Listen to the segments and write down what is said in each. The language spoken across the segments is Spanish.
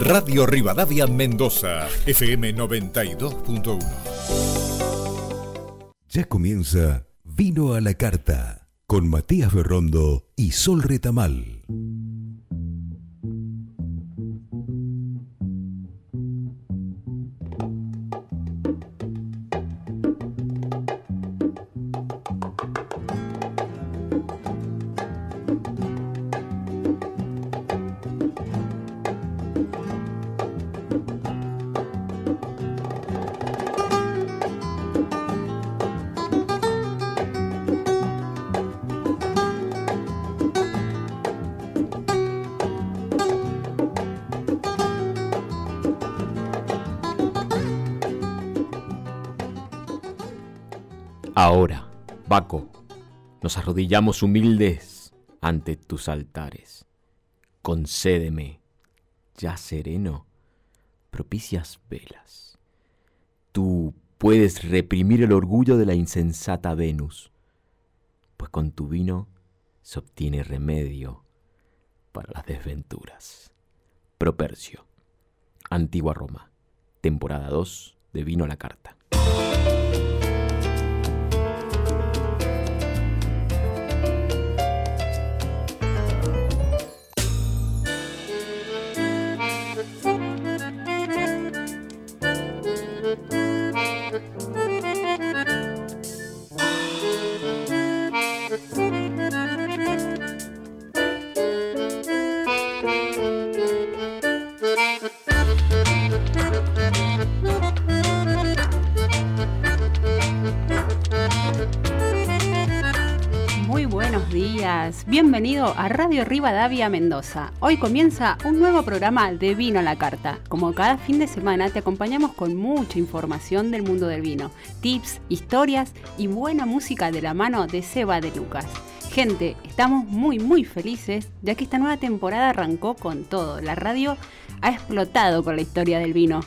Radio Rivadavia Mendoza, FM 92.1. Ya comienza Vino a la Carta con Matías Berrondo y Sol Retamal. Arrodillamos humildes ante tus altares. Concédeme, ya sereno, propicias velas. Tú puedes reprimir el orgullo de la insensata Venus, pues con tu vino se obtiene remedio para las desventuras. Propercio, Antigua Roma, temporada 2 de Vino a la Carta. Muy buenos días, bienvenido a Radio Rivadavia Mendoza. Hoy comienza un nuevo programa de Vino a la Carta. Como cada fin de semana te acompañamos con mucha información del mundo del vino, tips, historias y buena música de la mano de Seba de Lucas. Gente, estamos muy muy felices ya que esta nueva temporada arrancó con todo. La radio ha explotado con la historia del vino.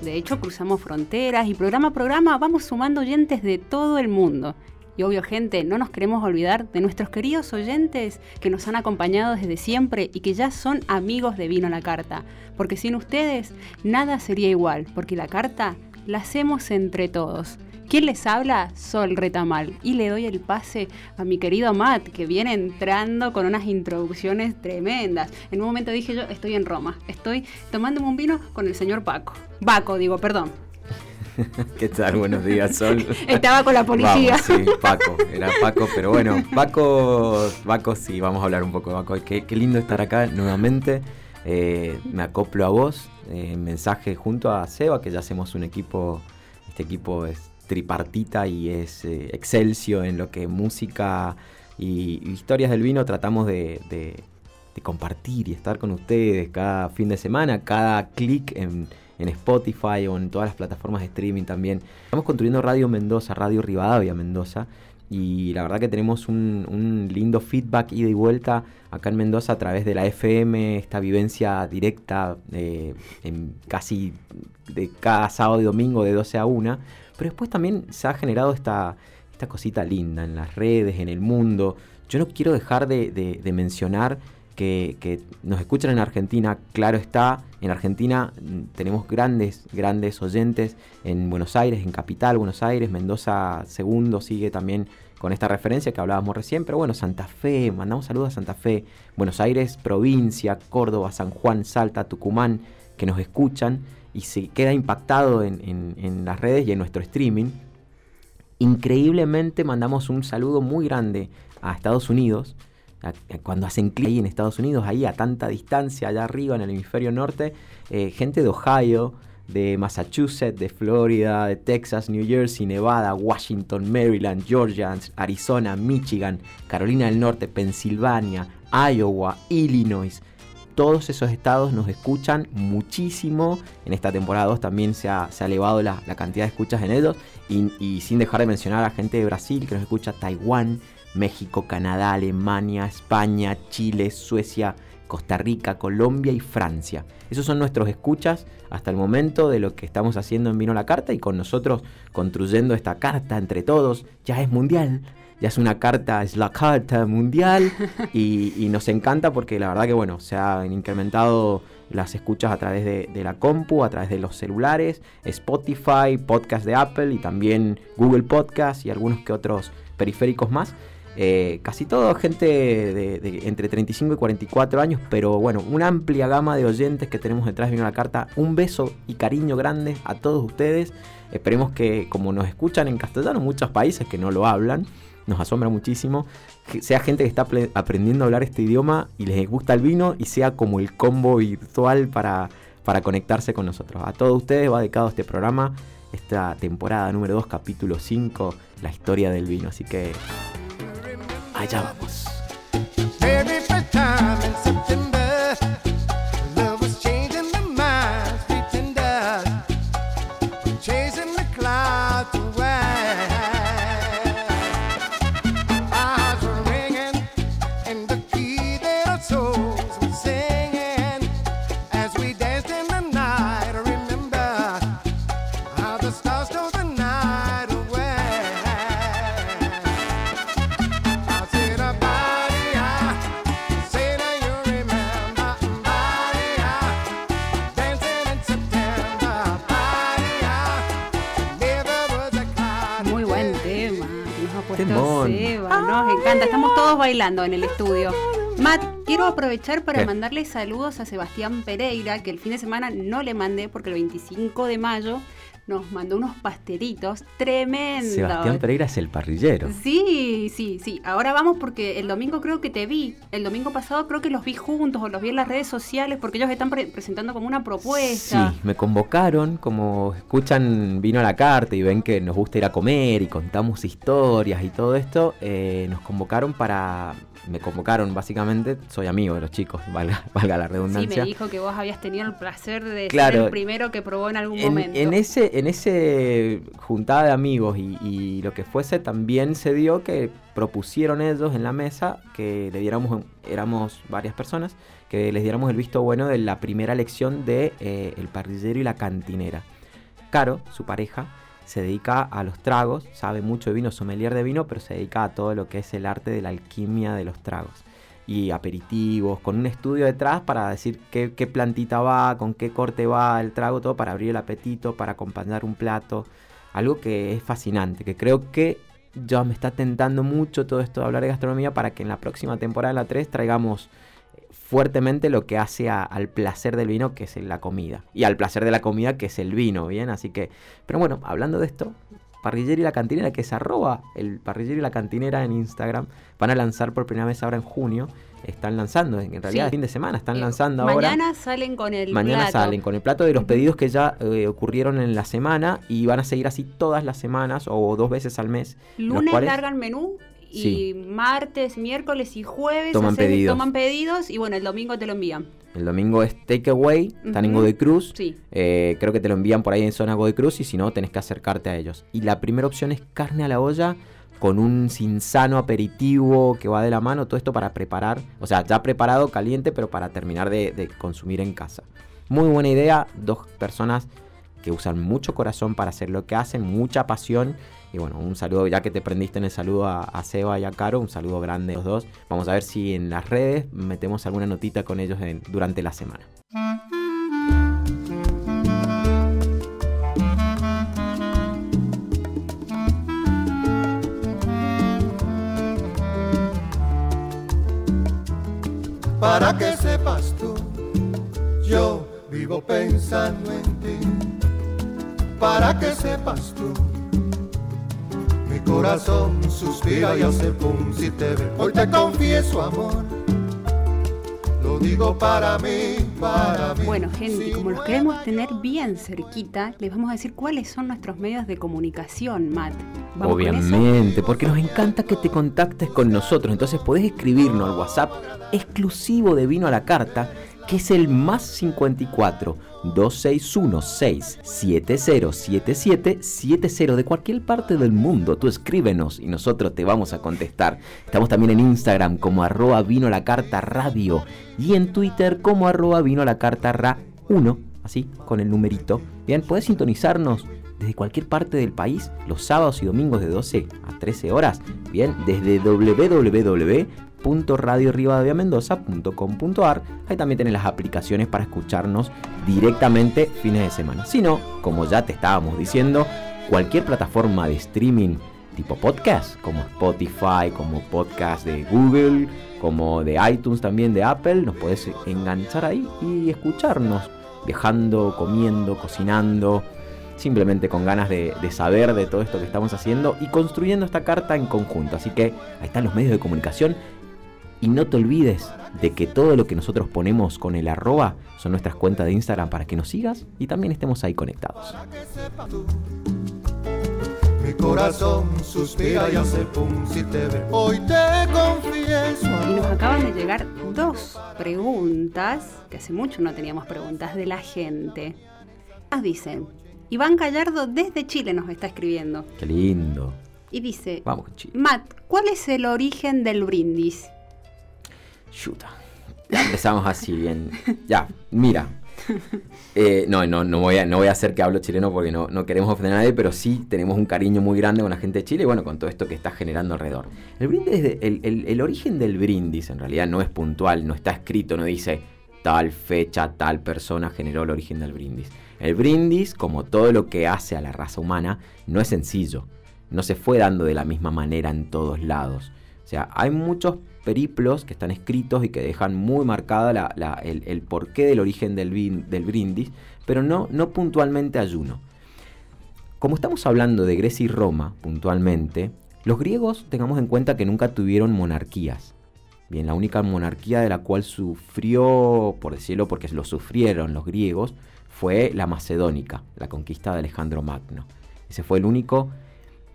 De hecho, cruzamos fronteras y programa a programa vamos sumando oyentes de todo el mundo. Y obvio, gente, no nos queremos olvidar de nuestros queridos oyentes que nos han acompañado desde siempre y que ya son amigos de Vino la Carta. Porque sin ustedes, nada sería igual, porque la carta la hacemos entre todos. ¿Quién les habla? Sol Retamal. Y le doy el pase a mi querido Matt, que viene entrando con unas introducciones tremendas. En un momento dije yo, estoy en Roma. Estoy tomándome un vino con el señor Paco. Baco, digo, perdón. ¿Qué tal? Buenos días, Sol. Estaba con la policía. Vamos, sí, Paco, era Paco, pero bueno, Paco, Paco, sí, vamos a hablar un poco de Paco. Qué, qué lindo estar acá nuevamente. Eh, me acoplo a vos, eh, mensaje junto a Seba, que ya hacemos un equipo, este equipo es tripartita y es eh, excelsio en lo que música y, y historias del vino tratamos de, de- de compartir y estar con ustedes cada fin de semana, cada clic en, en Spotify o en todas las plataformas de streaming también. Estamos construyendo Radio Mendoza, Radio Rivadavia Mendoza. Y la verdad que tenemos un, lindo feedback ida y vuelta acá en Mendoza a través de la FM, esta vivencia directa eh, en casi de cada sábado y domingo de 12 a 1. Pero después también se ha generado esta, esta cosita linda en las redes, en el mundo. Yo no quiero dejar de, de- de mencionar que, nos escuchan en Argentina, claro está, en Argentina tenemos grandes, grandes oyentes en Buenos Aires, en Capital, Buenos Aires, Mendoza segundo sigue también con esta referencia que hablábamos recién, pero bueno, Santa Fe, mandamos saludos a Santa Fe, Buenos Aires, provincia, Córdoba, San Juan, Salta, Tucumán, que nos escuchan y se queda impactado en, las redes y en nuestro streaming. Increíblemente mandamos un saludo muy grande a Estados Unidos, cuando hacen clic ahí en Estados Unidos, ahí a tanta distancia, allá arriba en el hemisferio norte, eh, gente de Ohio, de Massachusetts, de Florida, de Texas, New Jersey, Nevada, Washington, Maryland, Georgia, Arizona, Michigan, Carolina del Norte, Pensilvania, Iowa, Illinois. Todos esos estados nos escuchan muchísimo. En esta temporada 2 también se ha, elevado la, cantidad de escuchas en ellos. Y sin dejar de mencionar a gente de Brasil que nos escucha, Taiwán, México, Canadá, Alemania, España, Chile, Suecia, Costa Rica, Colombia y Francia. Esos son nuestros escuchas hasta el momento de lo que estamos haciendo en Vino la Carta y con nosotros construyendo esta carta entre todos. Ya es mundial, ya es una carta, es la carta mundial y, y nos encanta porque la verdad que bueno, se han incrementado las escuchas a través de, la compu, a través de los celulares, Spotify, podcast de Apple y también Google Podcast y algunos que otros periféricos más. Eh, casi todo gente de, entre 35 y 44 años, pero bueno, una amplia gama de oyentes que tenemos detrás de la carta. Un beso y cariño grande a todos ustedes. Esperemos que como nos escuchan en castellano, muchos países que no lo hablan, nos asombra muchísimo, sea gente que está aprendiendo a hablar este idioma y les gusta el vino y sea como el combo virtual para, para conectarse con nosotros. A todos ustedes va dedicado este programa, esta temporada número 2, capítulo 5, la historia del vino. Así que allá vamos. estamos bailando en el estudio. Matt, quiero aprovechar para mandarle saludos a Sebastián Pereira, que el fin de semana no le mandé porque el 25 de mayo nos mandó unos pastelitos tremendos. Sebastián Pereira es el parrillero. Sí, sí, sí. Ahora vamos porque el domingo creo que te vi. El domingo pasado creo que los vi juntos o los vi en las redes sociales porque ellos están presentando como una propuesta. Sí, me convocaron, como escuchan Vino a la Carta y ven que nos gusta ir a comer y contamos historias y todo esto, eh, nos convocaron para me convocaron básicamente, soy amigo de los chicos, valga, valga la redundancia. Sí, me dijo que vos habías tenido el placer de ser el primero que probó en algún momento. En ese, en ese juntada de amigos y, lo que fuese, también se dio que propusieron ellos en la mesa que le diéramos, éramos varias personas, que les diéramos el visto bueno de la primera lección de eh, El parrillero y la cantinera. Caro, su pareja, se dedica a los tragos, sabe mucho de vino, sommelier de vino, pero se dedica a todo lo que es el arte de la alquimia de los tragos. Y aperitivos, con un estudio detrás para decir qué, plantita va, con qué corte va el trago, todo para abrir el apetito, para acompañar un plato. Algo que es fascinante, que creo que ya me está tentando mucho todo esto de hablar de gastronomía para que en la próxima temporada, la 3, traigamos fuertemente lo que hace al placer del vino, que es la comida. Y al placer de la comida, que es el vino, ¿bien? Así que, pero bueno, hablando de esto, Parrillero y la Cantinera, que es arroba el Parrillero y la Cantinera en Instagram, van a lanzar por primera vez ahora en junio. Están lanzando, en realidad, fin de semana, están eh, lanzando ahora. Mañana salen con el Mañana salen con el plato de los pedidos que ya eh, ocurrieron en la semana y van a seguir así todas las semanas o dos veces al mes. Lunes largan menú y martes, miércoles y jueves toman, pedidos. toman pedidos y bueno, el domingo te lo envían. El domingo es takeaway, están en Godoy Cruz. Eh, creo que te lo envían por ahí en zona Godoy Cruz y si no, tenés que acercarte a ellos. Y la primera opción es carne a la olla con un sinsano aperitivo que va de la mano, todo esto para preparar, o sea, ya preparado, caliente, pero para terminar de, de consumir en casa. Muy buena idea, dos personas que usan mucho corazón para hacer lo que hacen, mucha pasión y bueno, un saludo, ya que te prendiste en el saludo a, Seba y a Caro, un saludo grande a los dos. Vamos a ver si en las redes metemos alguna notita con ellos durante la semana. Para que sepas tú, yo vivo pensando en ti. Para que sepas tú corazón suspira y hace pum si te ve. Hoy te confieso amor. Lo digo para mí, para mí. Bueno, gente, como los queremos tener bien cerquita, les vamos a decir cuáles son nuestros medios de comunicación, Matt. Obviamente, porque nos encanta que te contactes con nosotros. Entonces podés escribirnos al WhatsApp exclusivo de Vino a la Carta que es el más 54 261 6707770 70 de cualquier parte del mundo. Tú escríbenos y nosotros te vamos a contestar. Estamos también en Instagram como arroba vino la carta radio y en Twitter como arroba vino la carta ra 1, así con el numerito. Bien, puedes sintonizarnos desde cualquier parte del país los sábados y domingos de 12 a 13 horas. Bien, desde www www.radiorivadaviamendoza.com.ar. Ahí también tenés las aplicaciones para escucharnos directamente fines de semana. Si no, como ya te estábamos diciendo, cualquier plataforma de streaming tipo podcast, como Spotify, como podcast de Google, como de iTunes también de Apple, nos puedes enganchar ahí y escucharnos viajando, comiendo, cocinando, simplemente con ganas de, saber de todo esto que estamos haciendo y construyendo esta carta en conjunto. Así que ahí están los medios de comunicación y no te olvides de que todo lo que nosotros ponemos con el arroba son nuestras cuentas de Instagram para que nos sigas y también estemos ahí conectados. Mi corazón suspira y hace pum si te ve. Hoy te confieso. Y nos acaban de llegar dos preguntas, que hace mucho no teníamos preguntas de la gente. Nos dicen, Iván Gallardo desde Chile nos está escribiendo. Qué lindo. Y dice, Vamos Chile. Matt, ¿cuál es el origen del brindis? Chuta. Empezamos así bien. Ya, mira. Eh, no, no, no voy, a, no voy a hacer que hablo chileno porque no, no queremos ofender a nadie, pero sí tenemos un cariño muy grande con la gente de Chile y bueno, con todo esto que está generando alrededor. El brindis, de- el origen del brindis en realidad no es puntual, no está escrito, no dice tal fecha, tal persona generó el origen del brindis. El brindis, como todo lo que hace a la raza humana, no es sencillo. No se fue dando de la misma manera en todos lados. O sea, hay muchos periplos que están escritos y que dejan muy marcada la- el, porqué del origen del brindis, pero no, no puntualmente ayuno. Como estamos hablando de Grecia y Roma puntualmente, los griegos tengamos en cuenta que nunca tuvieron monarquías. Bien, la única monarquía de la cual sufrió, por decirlo porque lo sufrieron los griegos, fue la macedónica, la conquista de Alejandro Magno. Ese fue el único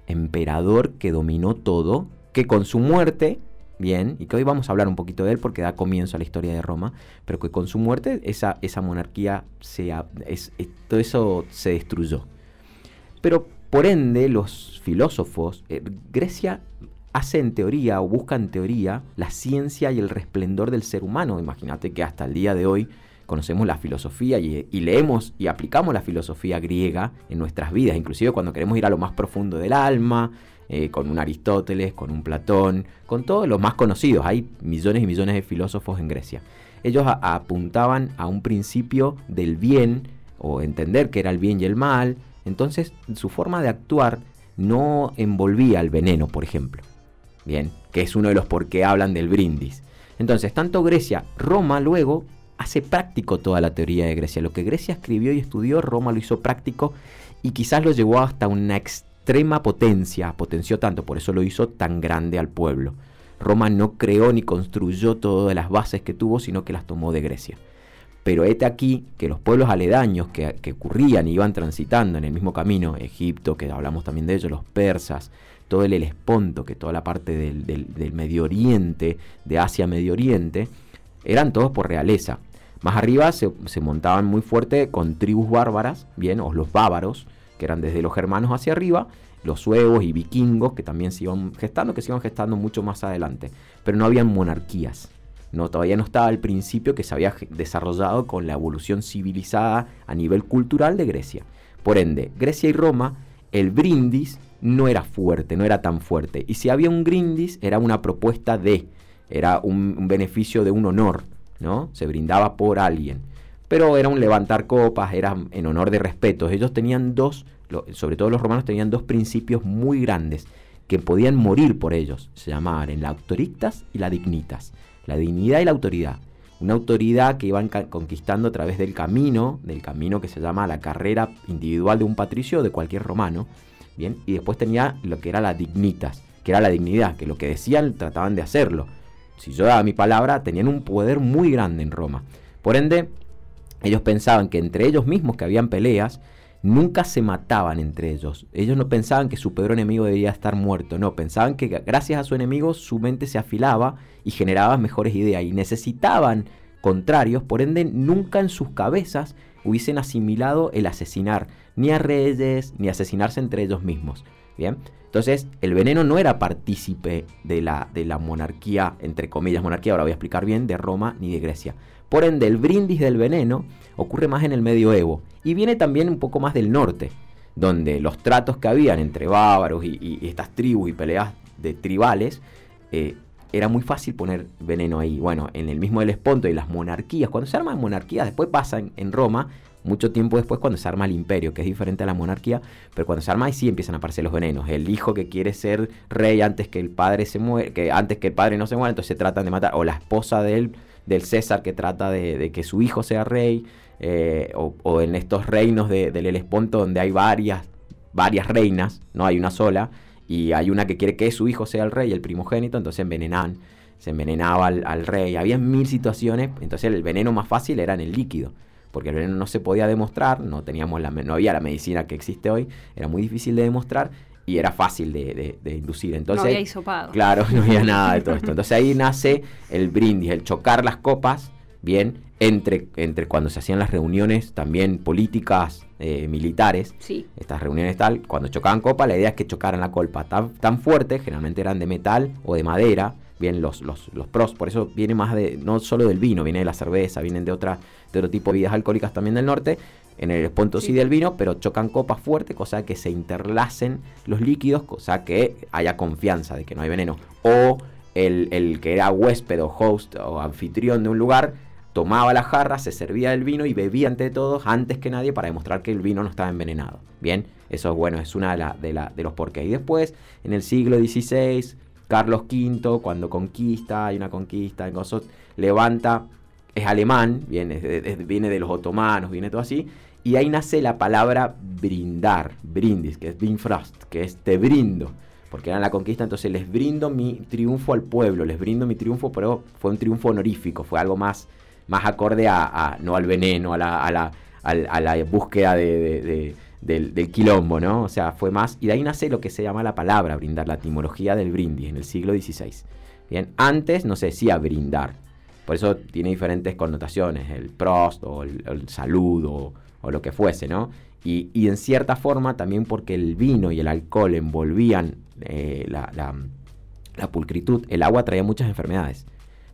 emperador que dominó todo, que con su muerte, bien, y que hoy vamos a hablar un poquito de él porque da comienzo a la historia de Roma, pero que con su muerte esa, esa monarquía, se, es- todo eso se destruyó. Pero por ende, los filósofos, eh, Grecia hace en teoría o busca en teoría la ciencia y el resplendor del ser humano. Imagínate que hasta el día de hoy conocemos la filosofía y, y leemos y aplicamos la filosofía griega en nuestras vidas, inclusive cuando queremos ir a lo más profundo del alma, eh, con un Aristóteles, con un Platón, con todos los más conocidos. Hay millones y millones de filósofos en Grecia. Ellos apuntaban a un principio del bien o entender que era el bien y el mal. Entonces su forma de actuar no envolvía el veneno, por ejemplo. Bien, que es uno de los por qué hablan del brindis. Entonces, tanto Grecia, Roma luego hace práctico toda la teoría de Grecia. Lo que Grecia escribió y estudió, Roma lo hizo práctico y quizás lo llevó hasta una extrema potencia, potenció tanto, por eso lo hizo tan grande al pueblo. Roma no creó ni construyó todas las bases que tuvo, sino que las tomó de Grecia. Pero este aquí que los pueblos aledaños que, que ocurrían y iban transitando en el mismo camino, Egipto, que hablamos también de ellos, los persas, todo el Helesponto, que toda la parte del, del- del Medio Oriente, de Asia Medio Oriente, eran todos por realeza. Más arriba se, se montaban muy fuerte con tribus bárbaras, bien, o los bávaros, que eran desde los germanos hacia arriba, los suevos y vikingos, que también se iban gestando, que se iban gestando mucho más adelante. Pero no habían monarquías. No, todavía no estaba el principio que se había desarrollado con la evolución civilizada a nivel cultural de Grecia. Por ende, Grecia y Roma, el brindis no era fuerte, no era tan fuerte. Y si había un brindis, era una propuesta de, era un, un beneficio de un honor, ¿no? Se brindaba por alguien. Pero era un levantar copas, era en honor de respeto. Ellos tenían dos, sobre todo los romanos tenían dos principios muy grandes que podían morir por ellos. Se llamaban la autorictas y la dignitas. La dignidad y la autoridad. Una autoridad que iban conquistando a través del camino, del camino que se llama la carrera individual de un patricio o de cualquier romano. Bien, y después tenía lo que era la dignitas, que era la dignidad, que lo que decían trataban de hacerlo. Si yo daba mi palabra, tenían un poder muy grande en Roma. Por ende, ellos pensaban que entre ellos mismos que habían peleas, nunca se mataban entre ellos. Ellos no pensaban que su peor enemigo debía estar muerto, no, pensaban que gracias a su enemigo su mente se afilaba y generaba mejores ideas y necesitaban contrarios, por ende nunca en sus cabezas hubiesen asimilado el asesinar ni a reyes ni asesinarse entre ellos mismos. Bien, entonces el veneno no era partícipe de la, de la monarquía, entre comillas monarquía, ahora voy a explicar bien, de Roma ni de Grecia. Por ende, el brindis del veneno ocurre más en el medioevo y viene también un poco más del norte, donde los tratos que habían entre bárbaros y, estas tribus y peleas de tribales eh, era muy fácil poner veneno ahí. Bueno, en el mismo Helesponto y las monarquías, cuando se arman monarquías, después pasa en, Roma, mucho tiempo después cuando se arma el imperio, que es diferente a la monarquía, pero cuando se arma ahí sí empiezan a aparecer los venenos. El hijo que quiere ser rey antes que el padre se muere, que antes que el padre no se muera, entonces se tratan de matar, o la esposa del, del César que trata de, que su hijo sea rey, eh, o, en estos reinos del Helesponto donde hay varias, varias reinas, no hay una sola, y hay una que quiere que su hijo sea el rey, el primogénito, entonces envenenan, se envenenaba al, rey. Había mil situaciones, entonces el veneno más fácil era en el líquido, porque el veneno no se podía demostrar, no, teníamos la, no había la medicina que existe hoy, era muy difícil de demostrar y era fácil de, inducir. Entonces, no había hisopado. Claro, no había nada de todo esto. Entonces ahí nace el brindis, el chocar las copas, bien, entre, entre cuando se hacían las reuniones también políticas eh, militares, sí. estas reuniones tal, cuando chocaban copa, la idea es que chocaran la copa tan, tan fuerte, generalmente eran de metal o de madera, bien los, los, los, pros, por eso viene más de, no solo del vino, viene de la cerveza, vienen de, otra, de otro tipo de bebidas alcohólicas también del norte, en el punto sí. del vino, pero chocan copas fuertes, cosa que se interlacen los líquidos, cosa que haya confianza de que no hay veneno. O el, el que era huésped o host o anfitrión de un lugar, tomaba la jarra, se servía el vino y bebía ante todos, antes que nadie, para demostrar que el vino no estaba envenenado. Bien, eso es bueno, es una de, la, de, los porqués. Y después, en el siglo XVI, Carlos V, cuando conquista, hay una conquista en Gosot, levanta, es alemán, viene, viene de los otomanos, viene todo así, y ahí nace la palabra brindar, brindis, que es Binfrost, que es te brindo porque era la conquista, entonces les brindo mi triunfo al pueblo, les brindo mi triunfo, pero fue un triunfo honorífico, fue algo más, más acorde a, no al veneno, a la, a la, búsqueda de, del, quilombo, ¿no? O sea, fue más, y de ahí nace lo que se llama la palabra brindar, la etimología del brindis en el siglo XVI. Bien, antes no se decía brindar, por eso tiene diferentes connotaciones, el prost o el, saludo o, lo que fuese, ¿no? Y, y, en cierta forma también porque el vino y el alcohol envolvían eh, la, la, la pulcritud, el agua traía muchas enfermedades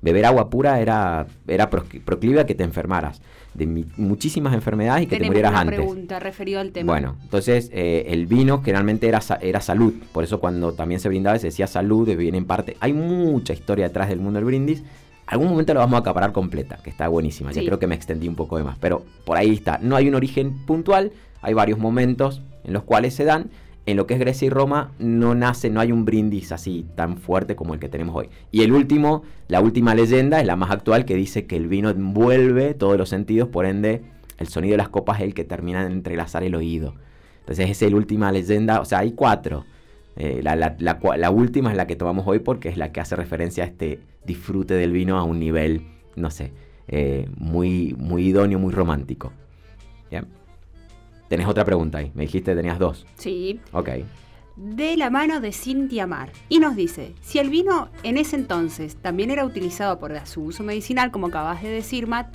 beber agua pura era, era proclive a que te enfermaras de muchísimas enfermedades y que te murieras una antes. pregunta referido al tema. Bueno, entonces eh, el vino generalmente era, era salud, por eso cuando también se brindaba se decía salud, viene en parte. Hay mucha historia detrás del mundo del brindis. Algún momento lo vamos a acaparar completa, que está buenísima. Ya creo que me extendí un poco de más, pero por ahí está. No hay un origen puntual, hay varios momentos en los cuales se dan en lo que es Grecia y Roma no nace, no hay un brindis así tan fuerte como el que tenemos hoy. Y el último, la última leyenda, es la más actual, que dice que el vino envuelve todos los sentidos, por ende el sonido de las copas es el que termina de entrelazar el oído. Entonces esa es la última leyenda, o sea, hay cuatro. Eh, la, última es la que tomamos hoy porque es la que hace referencia a este disfrute del vino a un nivel, no sé, eh, muy, muy idóneo, muy romántico. Tenés otra pregunta ahí. Me dijiste que tenías dos. Sí. Ok. De la mano de Cintia Mar. Y nos dice, si el vino en ese entonces también era utilizado por su uso medicinal, como acabas de decir, Matt,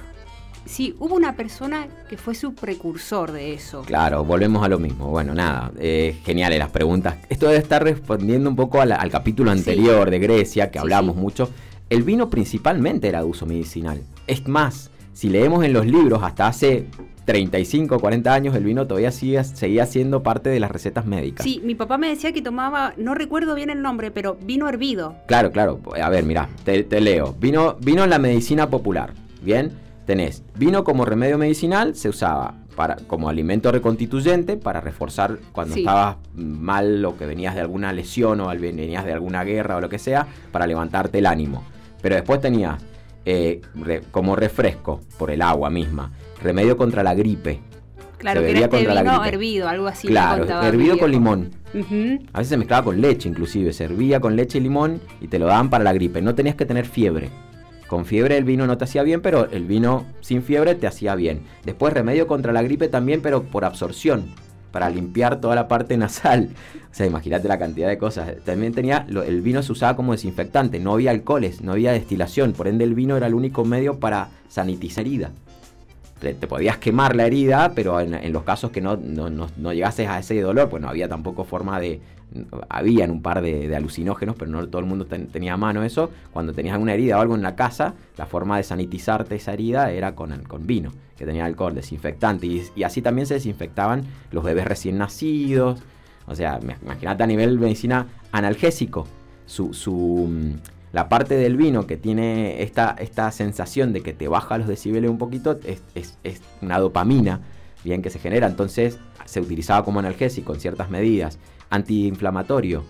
si hubo una persona que fue su precursor de eso. Claro, volvemos a lo mismo. Bueno, nada, eh, geniales las preguntas. Esto debe estar respondiendo un poco al, capítulo anterior de Grecia, que hablamos mucho. El vino principalmente era de uso medicinal. Es más, si leemos en los libros hasta hace 35, 40 años el vino todavía sigue, seguía siendo parte de las recetas médicas. Sí, mi papá me decía que tomaba, no recuerdo bien el nombre, pero vino hervido. Claro, claro. A ver, mira, te, leo. Vino, vino en la medicina popular. Bien, tenés vino como remedio medicinal, se usaba para, como alimento reconstituyente para reforzar cuando estabas mal o que venías de alguna lesión o venías de alguna guerra o lo que sea, para levantarte el ánimo. Pero después tenías eh, como refresco por el agua misma remedio contra la gripe. Claro, que era este vino hervido, algo así. Claro, hervido con limón. A veces se mezclaba con leche, inclusive. Servía con leche y limón y te lo daban para la gripe. No tenías que tener fiebre. Con fiebre el vino no te hacía bien, pero el vino sin fiebre te hacía bien. Después remedio contra la gripe también, pero por absorción, para limpiar toda la parte nasal. O sea, imagínate la cantidad de cosas. También tenía, el vino se usaba como desinfectante, no había alcoholes, no había destilación, por ende el vino era el único medio para sanitizar herida te, podías quemar la herida, pero en, los casos que no, no, llegases a ese dolor, pues no había tampoco forma de... Habían un par de, alucinógenos, pero no todo el mundo tenía a mano eso. Cuando tenías alguna herida o algo en la casa, la forma de sanitizarte esa herida era con, con vino, que tenía alcohol, desinfectante. Y, así también se desinfectaban los bebés recién nacidos. O sea, imagínate a nivel medicina analgésico. Su, su, la parte del vino que tiene esta, esta sensación de que te baja los decibeles un poquito es, es una dopamina, bien que se genera. Entonces se utilizaba como analgésico en ciertas medidas, antiinflamatorio,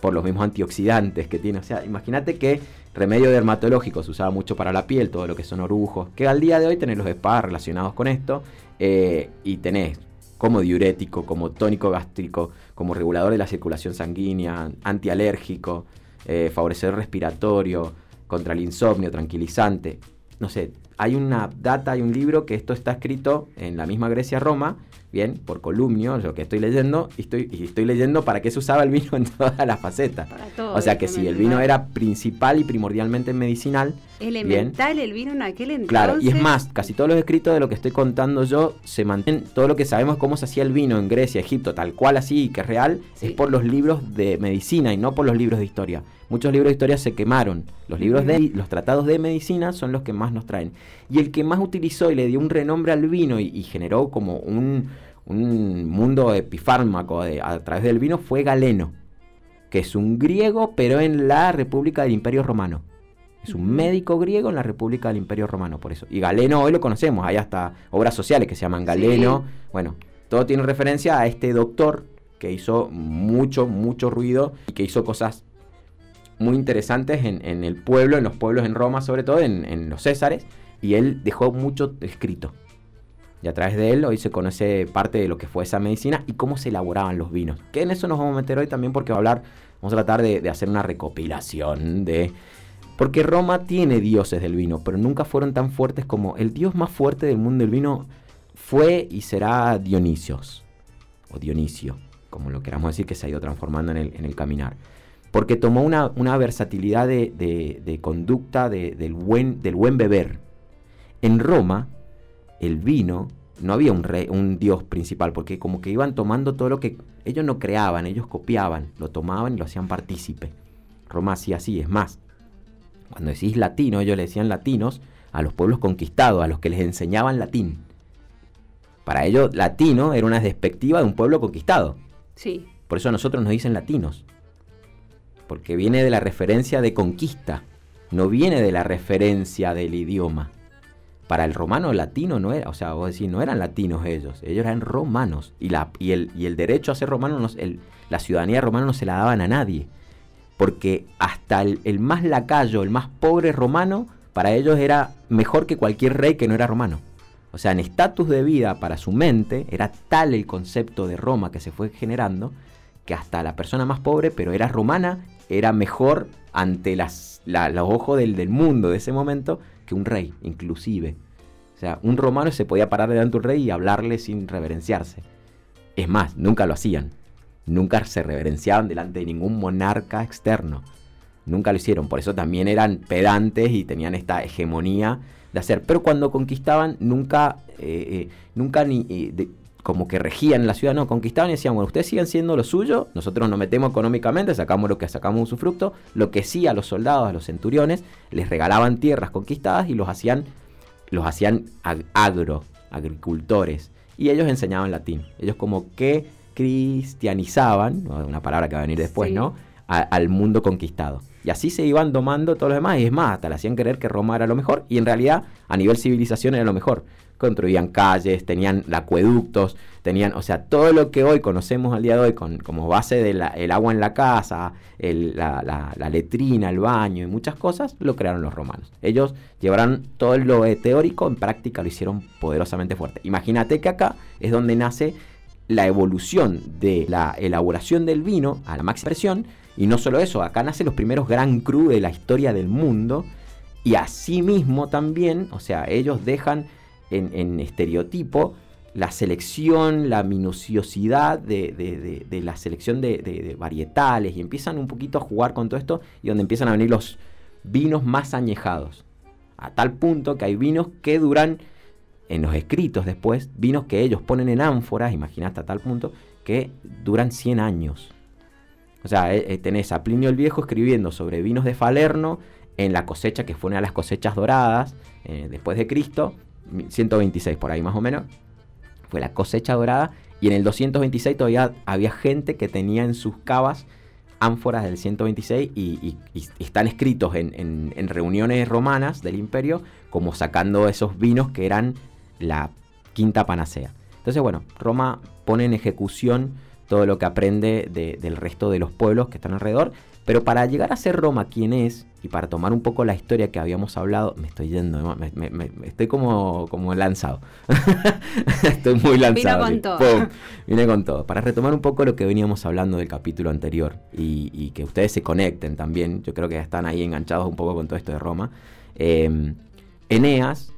por los mismos antioxidantes que tiene. O sea, imagínate que remedio dermatológico se usaba mucho para la piel, todo lo que son orujos, que al día de hoy tenés los spas relacionados con esto, eh, y tenés como diurético, como tónico gástrico, como regulador de la circulación sanguínea, antialérgico, eh, favorecedor respiratorio, contra el insomnio, tranquilizante. No sé, hay una data, hay un libro que esto está escrito en la misma Grecia-Roma, bien, por Columnio, lo que estoy leyendo, y estoy, y estoy leyendo para qué se usaba el vino en todas las facetas. o sea que si el vino era principal y primordialmente medicinal. Elemental el vino en aquel entonces. Claro, y es más, casi todos los escritos de lo que estoy contando yo se mantienen, todo lo que sabemos cómo se hacía el vino en Grecia, Egipto, tal cual así, que es real, es por los libros de medicina y no por los libros de historia. Muchos libros de historia se quemaron. Los libros de los tratados de medicina son los que más nos traen. Y el que más utilizó y le dio un renombre al vino y generó como un, un mundo epifármaco a través del vino fue Galeno, que es un griego, pero en la República del Imperio Romano. Es un médico griego en la República del Imperio Romano, por eso. Y Galeno hoy lo conocemos, hay hasta obras sociales que se llaman Galeno. Bueno, todo tiene referencia a este doctor que hizo mucho, mucho ruido y que hizo cosas muy interesantes en, el pueblo, en los pueblos en Roma, sobre todo en, en los Césares, y él dejó mucho escrito. Y a través de él hoy se conoce parte de lo que fue esa medicina y cómo se elaboraban los vinos. Que en eso nos vamos a meter hoy también porque va a hablar, vamos a tratar de, hacer una recopilación de... Porque Roma tiene dioses del vino, pero nunca fueron tan fuertes como el dios más fuerte del mundo del vino fue y será Dionisios. O Dionisio, como lo queramos decir, que se ha ido transformando en el, caminar. Porque tomó una, versatilidad de, conducta del, buen, del buen beber. En Roma el vino, no había un, rey, un dios principal, porque como que iban tomando todo lo que ellos no creaban, ellos copiaban, lo tomaban y lo hacían partícipe. Roma hacía así, es más. Cuando decís latino, ellos le decían latinos a los pueblos conquistados, a los que les enseñaban latín. Para ellos, latino era una despectiva de un pueblo conquistado. Sí. Por eso a nosotros nos dicen latinos. Porque viene de la referencia de conquista, no viene de la referencia del idioma para el romano latino no era, o sea, vos decís, no eran latinos ellos, ellos eran romanos. Y, la, y, el, y el derecho a ser romano, no, el, la ciudadanía romana no se la daban a nadie. Porque hasta el, más lacayo, el más pobre romano, para ellos era mejor que cualquier rey que no era romano. O sea, en estatus de vida para su mente, era tal el concepto de Roma que se fue generando, que hasta la persona más pobre, pero era romana, era mejor ante las, los ojos del, del mundo de ese momento que un rey, inclusive. O sea, un romano se podía parar delante de un rey y hablarle sin reverenciarse. Es más, nunca lo hacían. Nunca se reverenciaban delante de ningún monarca externo. Nunca lo hicieron. Por eso también eran pedantes y tenían esta hegemonía de hacer. Pero cuando conquistaban, nunca, eh, eh, nunca ni, eh, como que regían la ciudad, no, conquistaban y decían, bueno, ustedes siguen siendo lo suyo, nosotros nos metemos económicamente, sacamos lo que sacamos su fruto, lo que sí a los soldados, a los centuriones, les regalaban tierras conquistadas y los hacían, los hacían agro, agricultores, y ellos enseñaban latín, ellos como que cristianizaban, una palabra que va a venir después, ¿no? al mundo conquistado. Y así se iban domando todos los demás, y es más, hasta le hacían creer que Roma era lo mejor, y en realidad a nivel civilización era lo mejor construían calles, tenían acueductos, tenían, o sea, todo lo que hoy conocemos al día de hoy con, como base del agua en la casa, la, letrina, el baño y muchas cosas, lo crearon los romanos. Ellos llevaron todo lo teórico en práctica, lo hicieron poderosamente fuerte. Imagínate que acá es donde nace la evolución de la elaboración del vino a la máxima presión, y no solo eso, acá nacen los primeros gran cru de la historia del mundo, y asimismo también, o sea, ellos dejan en, estereotipo la selección, la minuciosidad de, la selección de, varietales. Y empiezan un poquito a jugar con todo esto y donde empiezan a venir los vinos más añejados. A tal punto que hay vinos que duran, en los escritos después, vinos que ellos ponen en ánforas, imagínate a tal punto, que duran 100 años. O sea, eh, eh, tenés a Plinio el Viejo escribiendo sobre vinos de Falerno en la cosecha que fue una de las cosechas doradas eh, después de Cristo, 126 por ahí más o menos, fue la cosecha dorada. Y en el 226 todavía había gente que tenía en sus cavas ánforas del 126 y, están escritos en, en, reuniones romanas del imperio como sacando esos vinos que eran la quinta panacea. Entonces, bueno, Roma pone en ejecución todo lo que aprende del resto de los pueblos que están alrededor pero para llegar a ser Roma quien es, y para tomar un poco la historia que habíamos hablado, me estoy yendo, me, estoy como, como lanzado. estoy muy lanzado. Vine con todo. Vine con todo. Para retomar un poco lo que veníamos hablando del capítulo anterior y, que ustedes se conecten también, yo creo que están ahí enganchados un poco con todo esto de Roma. Em, Eneas,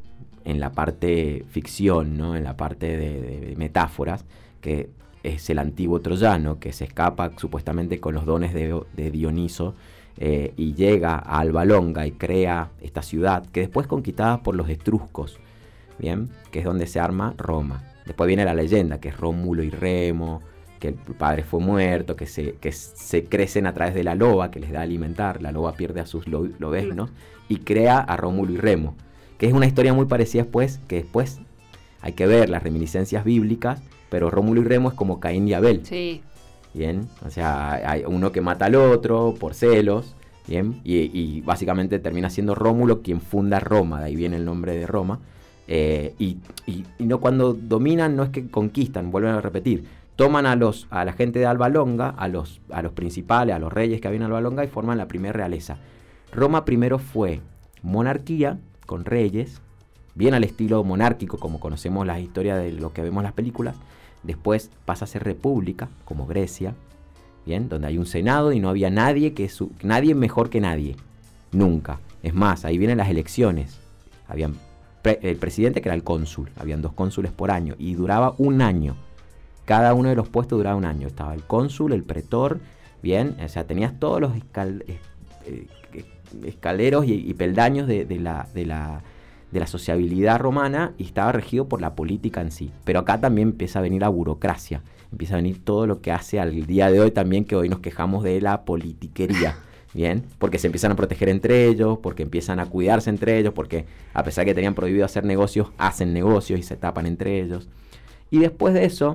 en la parte ficción, ¿no? en la parte de metáforas, que es el antiguo troyano que se escapa supuestamente con los dones de, Dioniso eh, y llega a Alba Longa y crea esta ciudad que después es conquistada por los etruscos, ¿bien? que es donde se arma Roma. Después viene la leyenda que es Rómulo y Remo, que el padre fue muerto, que se, que se crecen a través de la loba que les da a alimentar, la loba pierde a sus lobeznos y crea a Rómulo y Remo, que es una historia muy parecida después, que después hay que ver las reminiscencias bíblicas pero Rómulo y Remo es como Caín y Abel. Sí. Bien, o sea, hay uno que mata al otro por celos, bien, y, básicamente termina siendo Rómulo quien funda Roma, de ahí viene el nombre de Roma. Eh, y, no cuando dominan no es que conquistan, vuelven a repetir, toman a los a la gente de Alba Longa, a los a los principales, a los reyes que habían en Alba Longa y forman la primera realeza. Roma primero fue monarquía con reyes, bien al estilo monárquico como conocemos las historias de lo que vemos en las películas, Después pasa a ser república, como Grecia, ¿bien? Donde hay un senado y no había nadie, que su, nadie mejor que nadie. Nunca. Es más, ahí vienen las elecciones. Habían el presidente que era el cónsul. Habían dos cónsules por año y duraba un año. Cada uno de los puestos duraba un año. Estaba el cónsul, el pretor, bien. O sea, tenías todos los eh, escaleros y, peldaños de, la, de la de la sociabilidad romana y estaba regido por la política en sí. Pero acá también empieza a venir la burocracia, empieza a venir todo lo que hace al día de hoy también que hoy nos quejamos de la politiquería. Bien, porque se empiezan a proteger entre ellos, porque empiezan a cuidarse entre ellos, porque a pesar que tenían prohibido hacer negocios, hacen negocios y se tapan entre ellos. Y después de eso,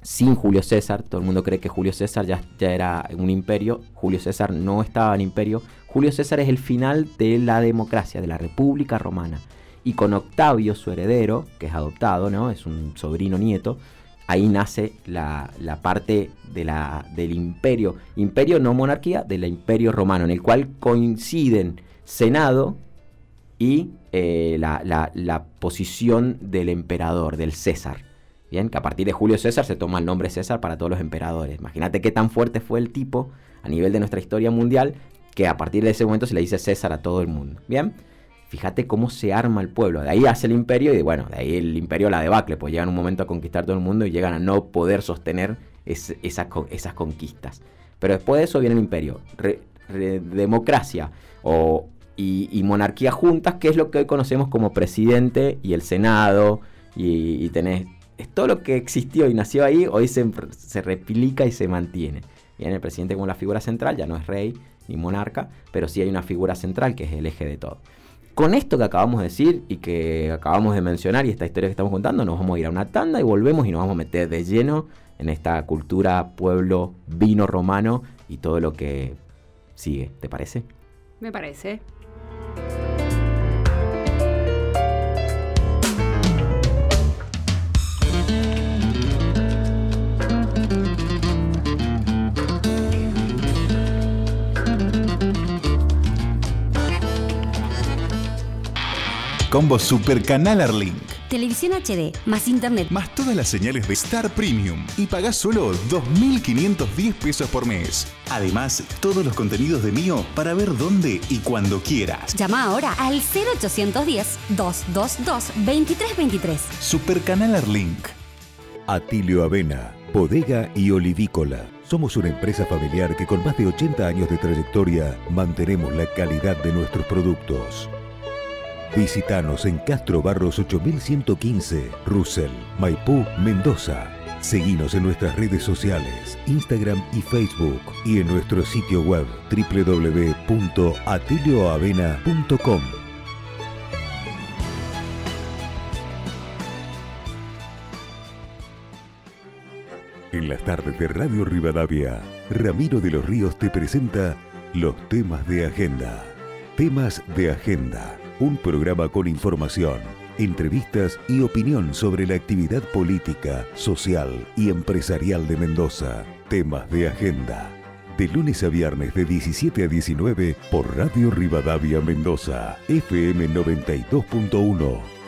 sin Julio César, todo el mundo cree que Julio César ya, ya era un imperio, Julio César no estaba en imperio, Julio César es el final de la democracia, de la República Romana. Y con Octavio, su heredero, que es adoptado, ¿no? Es un sobrino nieto, ahí nace la, parte de la, del imperio, imperio no monarquía, del imperio romano, en el cual coinciden Senado y eh, la, la, posición del emperador, del César. Bien, que a partir de Julio César se toma el nombre César para todos los emperadores. Imagínate qué tan fuerte fue el tipo a nivel de nuestra historia mundial que a partir de ese momento se le dice César a todo el mundo. Bien, fíjate cómo se arma el pueblo. De ahí hace el imperio y bueno, de ahí el imperio la debacle, pues llegan un momento a conquistar todo el mundo y llegan a no poder sostener esas conquistas. Pero después de eso viene el imperio. democracia o, y, monarquía juntas, que es lo que hoy conocemos como presidente y el senado. Y, tenés. Es todo lo que existió y nació ahí, hoy se, se replica y se mantiene. Bien, el presidente como la figura central, ya no es rey, ni monarca, pero sí hay una figura central que es el eje de todo. Con esto que acabamos de decir y que acabamos de mencionar y esta historia que estamos contando, nos vamos a ir a una tanda y volvemos y nos vamos a meter de lleno en esta cultura, pueblo, vino romano y todo lo que sigue. ¿Te parece? Me parece. Combo Super Canal Arlink. Televisión HD, más internet. Más todas las señales de Star Premium. Y pagás solo 2.510 pesos por mes. Además, todos los contenidos de Mío para ver dónde y cuando quieras. Llama ahora al 0810-222-2323. Super Canal Arlink. Atilio Avena, bodega y olivícola. Somos una empresa familiar que con más de 80 años de trayectoria mantenemos la calidad de nuestros productos. Visítanos en Castro Barros 8115, Russell, Maipú, Mendoza. Seguinos en nuestras redes sociales, Instagram y Facebook y en nuestro sitio web www.atilioavena.com. En las tardes de Radio Rivadavia, Ramiro de los Ríos te presenta los temas de agenda. Temas de agenda, un programa con información, entrevistas y opinión sobre la actividad política, social y empresarial de Mendoza. Temas de agenda. De lunes a viernes de 17 a 19 por Radio Rivadavia Mendoza, FM 92.1.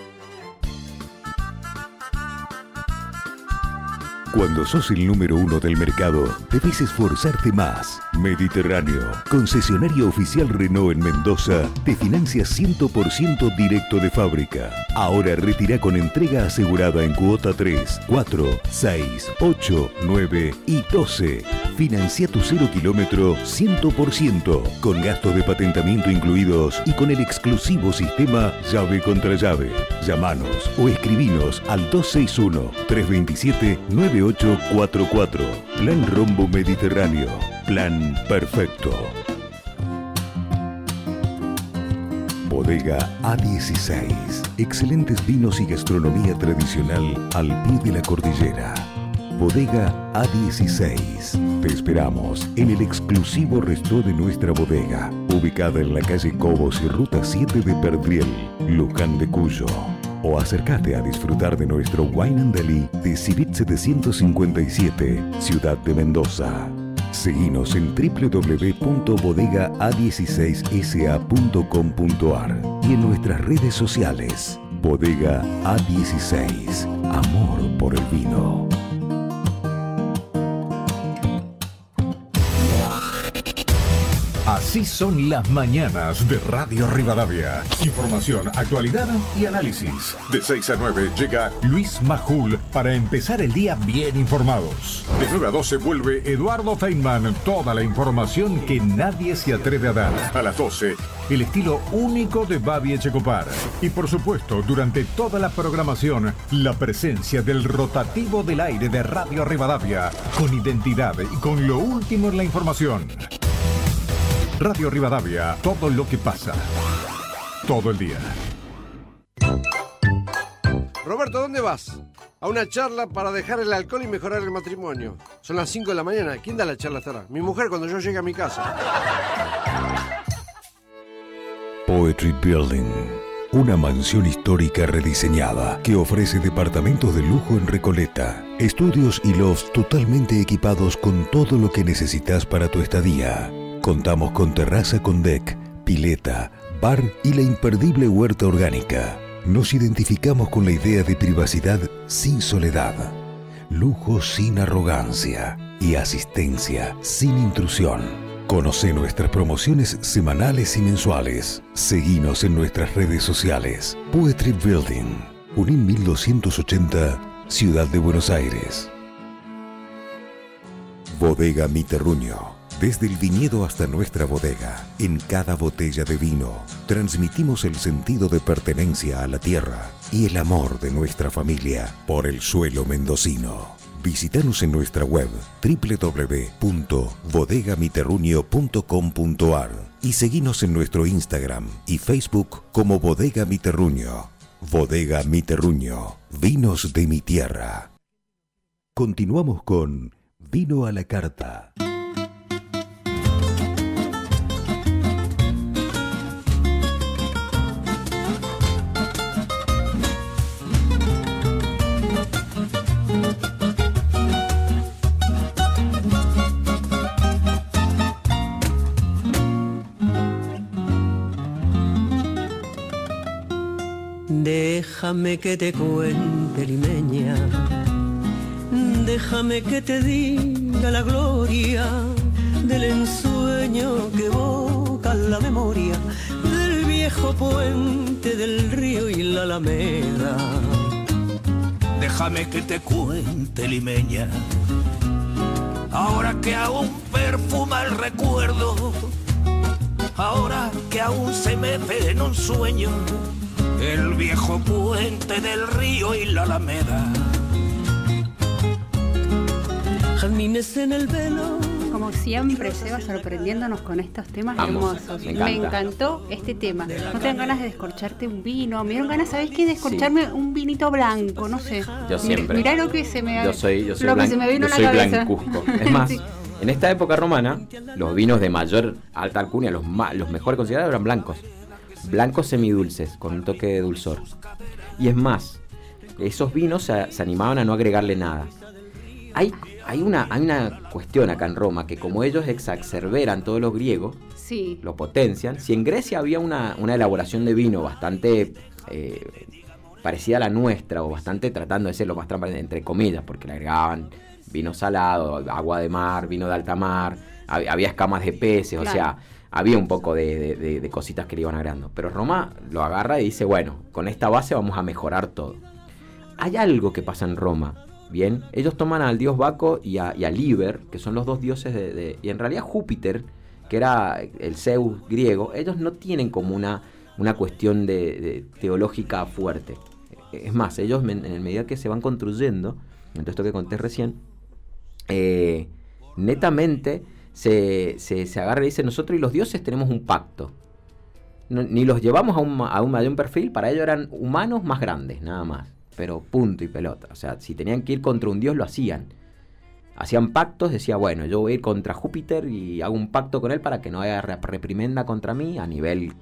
Cuando sos el número uno del mercado, debes esforzarte más. Mediterráneo, concesionario oficial Renault en Mendoza, te financia 100% directo de fábrica. Ahora retira con entrega asegurada en cuota 3, 4, 6, 8, 9 y 12. Financia tu cero kilómetro 100%, con gastos de patentamiento incluidos y con el exclusivo sistema llave contra llave. Llamanos o escribinos al 261 327 9844. Plan Rombo Mediterráneo. Plan perfecto. Bodega A16. Excelentes vinos y gastronomía tradicional al pie de la cordillera. Bodega A16. Te esperamos en el exclusivo resto de nuestra bodega, ubicada en la calle Cobos y Ruta 7 de Perdriel, Luján de Cuyo. O acércate a disfrutar de nuestro Wine and Deli de Civit 757, Ciudad de Mendoza. Seguinos en www.bodega16sa.com.ar y en nuestras redes sociales. Bodega A16. Amor por el vino. Así son las mañanas de Radio Rivadavia. Información, actualidad y análisis. De 6 a 9 llega Luis Majul para empezar el día bien informados. De 9 a 12 vuelve Eduardo Feynman. Toda la información que nadie se atreve a dar. A las 12, el estilo único de Babi Echecopar. Y por supuesto, durante toda la programación, la presencia del rotativo del aire de Radio Rivadavia. Con identidad y con lo último en la información. Radio Rivadavia, todo lo que pasa. Todo el día. Roberto, ¿dónde vas? A una charla para dejar el alcohol y mejorar el matrimonio. Son las 5 de la mañana. ¿Quién da la charla estará? Mi mujer cuando yo llegue a mi casa. Poetry Building. Una mansión histórica rediseñada que ofrece departamentos de lujo en Recoleta, estudios y lofts totalmente equipados con todo lo que necesitas para tu estadía. Contamos con terraza con deck, pileta, bar y la imperdible huerta orgánica. Nos identificamos con la idea de privacidad sin soledad, lujo sin arrogancia y asistencia sin intrusión. Conoce nuestras promociones semanales y mensuales. Seguinos en nuestras redes sociales. Poetry Building, Unim 1280, Ciudad de Buenos Aires. Bodega Mi Terruño. Desde el viñedo hasta nuestra bodega, en cada botella de vino, transmitimos el sentido de pertenencia a la tierra y el amor de nuestra familia por el suelo mendocino. Visítanos en nuestra web www.bodegamiterruño.com.ar y seguinos en nuestro Instagram y Facebook como Bodega Mi Terruño. Bodega Mi Terruño, vinos de mi tierra. Continuamos con Vino a la Carta. Déjame que te cuente, limeña. Déjame que te diga la gloria del ensueño que evoca la memoria del viejo puente del río y la alameda. Déjame que te cuente, limeña. Ahora que aún perfuma el recuerdo, ahora que aún se me ve en un sueño el viejo puente del río y la alameda. Jazmines en el velo Como siempre, Seba sorprendiéndonos con estos temas Vamos, hermosos. me encantó este tema. No tengo ganas de descorcharte un vino. Me dieron ganas, ¿sabés qué? De descorcharme un vinito blanco, no sé. Yo siempre. Mirá lo que se me Yo soy, yo soy, lo que blan- se me vino yo a soy la cabeza. blancuzco. Es más, Sí. en esta época romana, los vinos de mayor alta alcurnia, los, los mejores considerados eran blancos. Blancos semidulces, con un toque de dulzor. Y es más, esos vinos se, se animaban a no agregarle nada. Hay, hay, una, hay una cuestión acá en Roma que como ellos exacerberan todos los griegos, Sí. lo potencian. Si en Grecia había una, una elaboración de vino bastante eh, parecida a la nuestra, o bastante tratando de ser lo más transparente, entre comillas, porque le agregaban vino salado, agua de mar, vino de alta mar, hab- había escamas de peces, o sea, había un poco de, de- cositas que le iban agregando. Pero Roma lo agarra y dice, bueno, con esta base vamos a mejorar todo. Hay algo que pasa en Roma, ¿bien? Ellos toman al dios Baco y a, y Liber, que son los dos dioses de, Y en realidad Júpiter, que era el Zeus griego, ellos no tienen como una, una cuestión de, teológica fuerte. Es más, ellos en en medida que se van construyendo, en esto que conté recién, eh, netamente se, se, se agarra y dice, nosotros y los dioses tenemos un pacto. Ni los llevamos a un, a un mayor perfil, para ellos eran humanos más grandes, nada más. Pero punto y pelota. O sea, si tenían que ir contra un dios, lo hacían. Hacían pactos, decía, bueno, yo voy a ir contra Júpiter y hago un pacto con él para que no haya re- reprimenda contra mí a nivel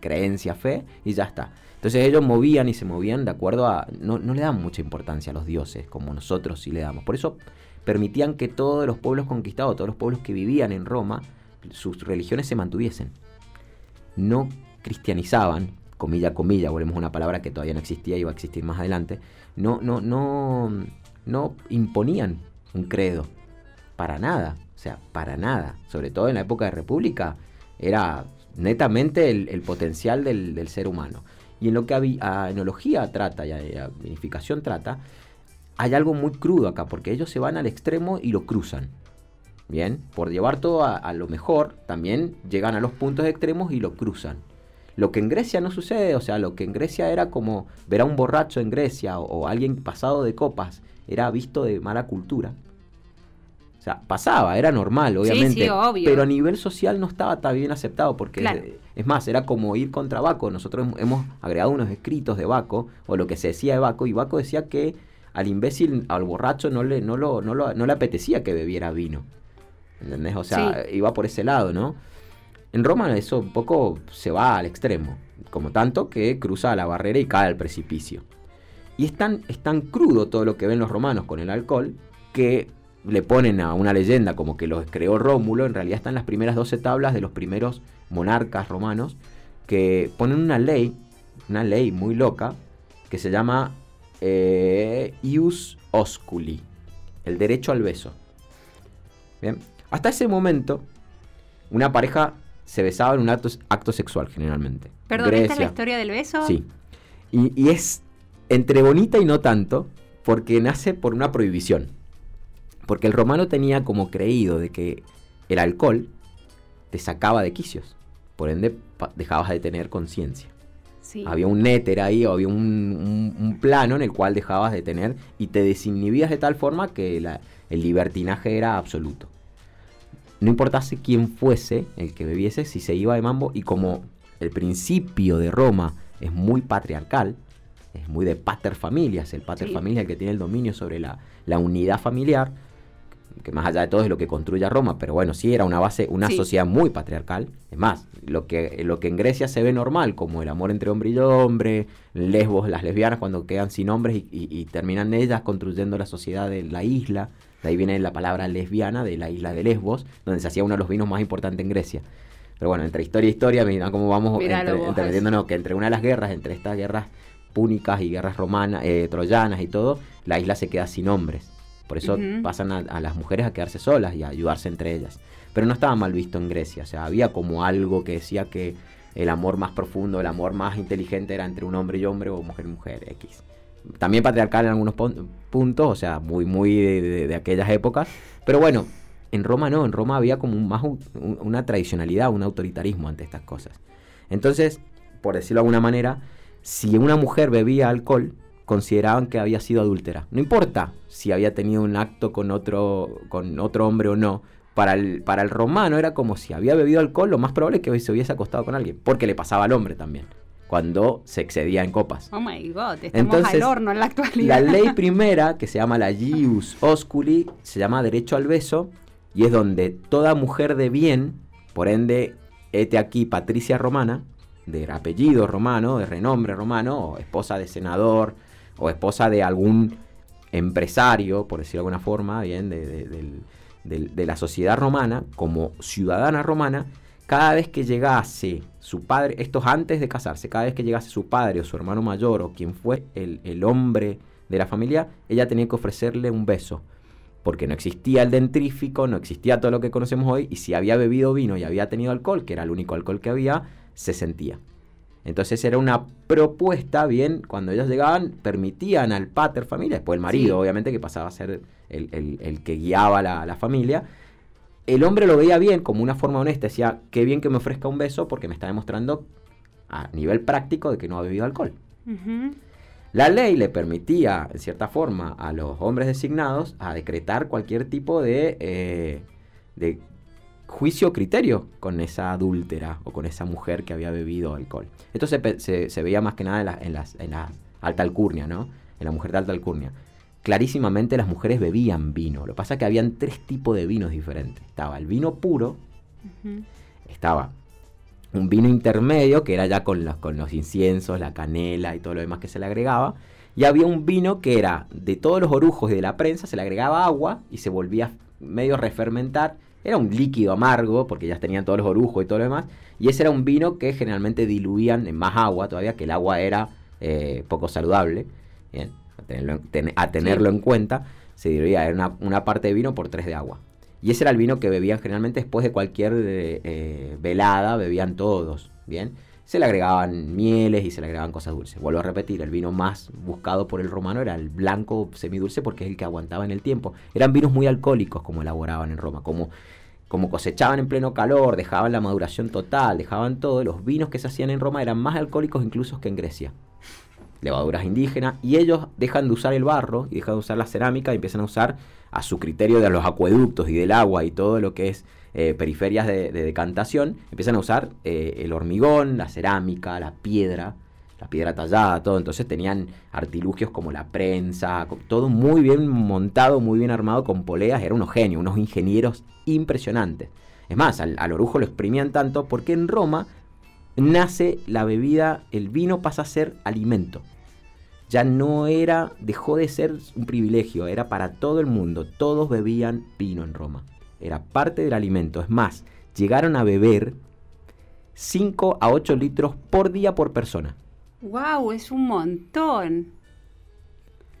creencia, fe, y ya está. Entonces ellos movían y se movían de acuerdo a... No, no le dan mucha importancia a los dioses, como nosotros sí le damos. Por eso permitían que todos los pueblos conquistados, todos los pueblos que vivían en Roma, sus religiones se mantuviesen. No cristianizaban, comilla, comilla, volvemos a una palabra que todavía no existía y va a existir más adelante, no, no, no, no imponían un credo. Para nada. O sea, para nada. Sobre todo en la época de República, era netamente el, potencial del, ser humano. Y en lo que a, a enología trata y a, a vinificación trata, hay algo muy crudo acá, porque ellos se van al extremo y lo cruzan. Bien, por llevar todo a, a lo mejor, también llegan a los puntos extremos y lo cruzan. Lo que en Grecia no sucede, o sea, lo que en Grecia era como ver a un borracho en Grecia o, o alguien pasado de copas, era visto de mala cultura. O sea, pasaba, era normal, Sí, obviamente. sí, obvio. Pero a nivel social no estaba tan bien aceptado, porque Claro. es más, era como ir contra Baco. Nosotros hem- hemos agregado unos escritos de Baco, o lo que se decía de Baco, y Baco decía que al imbécil, al borracho, no le, no lo, no lo- no le apetecía que bebiera vino. ¿Entendés? O sea, iba por ese lado, ¿no? En Roma eso un poco se va al extremo, como tanto que cruza la barrera y cae al precipicio. Y es tan, es tan crudo todo lo que ven los romanos con el alcohol que le ponen a una leyenda como que los creó Rómulo, en realidad están las primeras 12 tablas de los primeros monarcas romanos que ponen una ley, una ley muy loca, que se llama eh, ius osculi, el derecho al beso. Bien, hasta ese momento una pareja se besaba en un acto, acto sexual generalmente. Perdón, ¿esta es la historia del beso? Sí. Y, y es entre bonita y no tanto, porque nace por una prohibición. Porque el romano tenía como creído de que el alcohol te sacaba de quicios. Por ende, dejabas de tener conciencia. Sí. Había un éter ahí, o había un, un- un plano en el cual dejabas de tener y te desinhibías de tal forma que la- el libertinaje era absoluto. No importase quién fuese el que bebiese, si se iba de mambo, y como el principio de Roma es muy patriarcal, es muy de pater familias, el pater Sí. familia el que tiene el dominio sobre la, la unidad familiar, que más allá de todo es lo que construye a Roma, pero bueno, sí era una base, una Sí. sociedad muy patriarcal. Es más, lo que, lo que en Grecia se ve normal, como el amor entre hombre y hombre, lesbos, las lesbianas cuando quedan sin hombres y, y- y terminan ellas construyendo la sociedad de la isla. De ahí viene la palabra lesbiana de la isla de Lesbos, donde se hacía uno de los vinos más importantes en Grecia. Pero bueno, entre historia y historia, mira cómo vamos Míralo entre, metiéndonos que entre una de las guerras, entre estas guerras púnicas y guerras romanas, eh, troyanas y todo, la isla se queda sin hombres. Por eso pasan a, a las mujeres a quedarse solas y a ayudarse entre ellas. Pero no estaba mal visto en Grecia, o sea, había como algo que decía que el amor más profundo, el amor más inteligente era entre un hombre y hombre o mujer y mujer, X. También patriarcal en algunos puntos, o sea, muy, muy de, de- de aquellas épocas. Pero bueno, en Roma no, en Roma había como un- más un- un- una tradicionalidad, un autoritarismo ante estas cosas. Entonces, por decirlo de alguna manera, si una mujer bebía alcohol, consideraban que había sido adúltera. No importa si había tenido un acto con otro, con otro hombre o no. para el, para el romano era como si había bebido alcohol, lo más probable es que hoy se hubiese acostado con alguien, porque le pasaba al hombre también, cuando se excedía en copas. Oh my god, estamos Entonces, al horno en la actualidad. La ley primera, que se llama la Gius Osculi, se llama derecho al beso, y es donde toda mujer de bien, por ende, este aquí Patricia Romana, de apellido romano, de renombre romano, o esposa de senador, o esposa de algún empresario, por decirlo de alguna forma, bien, de, la sociedad romana, como ciudadana romana, cada vez que llegase su padre, esto es antes de casarse, cada vez que llegase su padre o su hermano mayor o quien fue el, el hombre de la familia, ella tenía que ofrecerle un beso. Porque no existía el dentrífico, no existía todo lo que conocemos hoy, y si había bebido vino y había tenido alcohol, que era el único alcohol que había, se sentía. Entonces era una propuesta, bien, cuando ellos llegaban, permitían al pater familia, después el marido, Sí. obviamente, que pasaba a ser el, el- el que guiaba la, la familia. El hombre lo veía bien, como una forma honesta, decía, qué bien que me ofrezca un beso porque me está demostrando a nivel práctico de que no ha bebido alcohol. La ley le permitía, en cierta forma, a los hombres designados a decretar cualquier tipo de, eh, de juicio o criterio con esa adúltera o con esa mujer que había bebido alcohol. Esto se, pe- se- se veía más que nada en la, en las- en la alta alcurnia, ¿no? En la mujer de alta alcurnia. Clarísimamente las mujeres bebían vino. Lo que pasa es que habían tres tipos de vinos diferentes. Estaba el vino puro, estaba un vino intermedio, que era ya con los, con los inciensos, la canela y todo lo demás que se le agregaba. Y había un vino que era de todos los orujos y de la prensa, se le agregaba agua y se volvía medio refermentar. Era un líquido amargo, porque ya tenían todos los orujos y todo lo demás. Y ese era un vino que generalmente diluían en más agua todavía, que el agua era eh, poco saludable. Bien, a tenerlo, en- ten- a tenerlo en cuenta, se diluía era una, una parte de vino por tres de agua. Y ese era el vino que bebían generalmente después de cualquier eh, eh, velada, bebían todos, ¿bien? Se le agregaban mieles y se le agregaban cosas dulces. Vuelvo a repetir, el vino más buscado por el romano era el blanco semidulce porque es el que aguantaba en el tiempo. Eran vinos muy alcohólicos como elaboraban en Roma, como, como cosechaban en pleno calor, dejaban la maduración total, dejaban todo. Los vinos que se hacían en Roma eran más alcohólicos incluso que en Grecia levaduras indígenas, y ellos dejan de usar el barro y dejan de usar la cerámica y empiezan a usar a su criterio de los acueductos y del agua y todo lo que es eh, periferias de, de decantación, empiezan a usar eh, el hormigón, la cerámica, la piedra, la piedra tallada, todo. Entonces tenían artilugios como la prensa, todo muy bien montado, muy bien armado con poleas. Eran unos genios, unos ingenieros impresionantes. Es más, al orujo lo exprimían tanto porque en Roma nace la bebida, el vino pasa a ser alimento. Ya no era, dejó de ser un privilegio, era para todo el mundo. Todos bebían vino en Roma. Era parte del alimento. Es más, llegaron a beber 5 a 8 litros por día por persona. Wow, es un montón.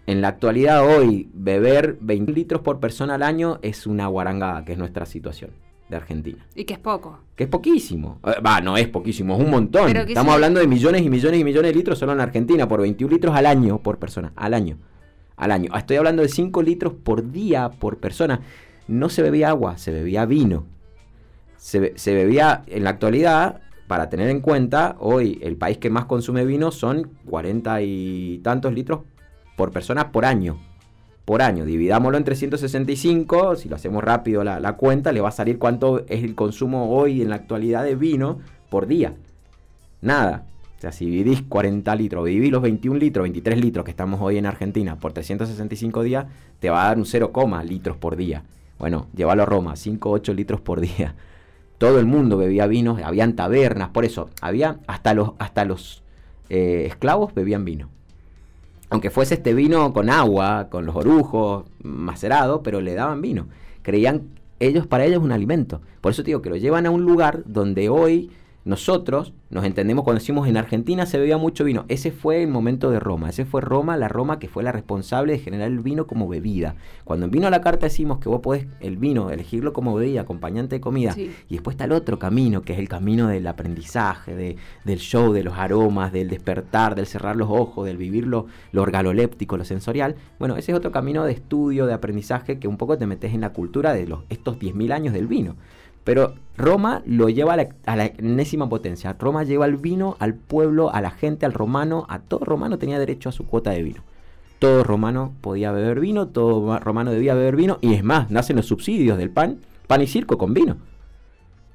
En la actualidad hoy, beber 20 litros por persona al año es una guarangada, que es nuestra situación de Argentina. Y que es poco. Que es poquísimo. Eh, Va, no es poquísimo, es un montón. Pero Estamos hablando de millones y millones y millones de litros solo en Argentina, por 21 litros al año por persona. Al año. Al año. Estoy hablando de 5 litros por día por persona. No se bebía agua, se bebía vino. Se, be- se bebía, en la actualidad, para tener en cuenta, hoy el país que más consume vino son 40 y tantos litros por persona por año. Por año, dividámoslo en 365, si lo hacemos rápido la, la cuenta, le va a salir cuánto es el consumo hoy en la actualidad de vino por día. Nada. O sea, si dividís 40 litros, dividís los 21 litros, 23 litros que estamos hoy en Argentina por 365 días, te va a dar un 0, litros por día. Bueno, llévalo a Roma, 5, 8 litros por día. Todo el mundo bebía vino, habían tabernas, por eso, había hasta los, hasta los eh, esclavos bebían vino. Aunque fuese este vino con agua, con los orujos, macerado, pero le daban vino. Creían, ellos, para ellos un alimento. Por eso te digo que lo llevan a un lugar donde hoy nosotros nos entendemos cuando decimos en Argentina se bebía mucho vino. Ese fue el momento de Roma. Ese fue Roma, la Roma que fue la responsable de generar el vino como bebida. Cuando en vino a la carta decimos que vos podés el vino elegirlo como bebida, acompañante de comida. Sí. Y después está el otro camino, que es el camino del aprendizaje, de, del show, de los aromas, del despertar, del cerrar los ojos, del vivir lo, lo organoléptico, lo sensorial. Bueno, ese es otro camino de estudio, de aprendizaje, que un poco te metes en la cultura de los, estos 10.000 años del vino. Pero Roma lo lleva a la, a enésima potencia. Roma lleva el vino al pueblo, a la gente, al romano. A todo romano tenía derecho a su cuota de vino. Todo romano podía beber vino, todo ma- romano debía beber vino. Y es más, nacen los subsidios del pan pan y circo con vino.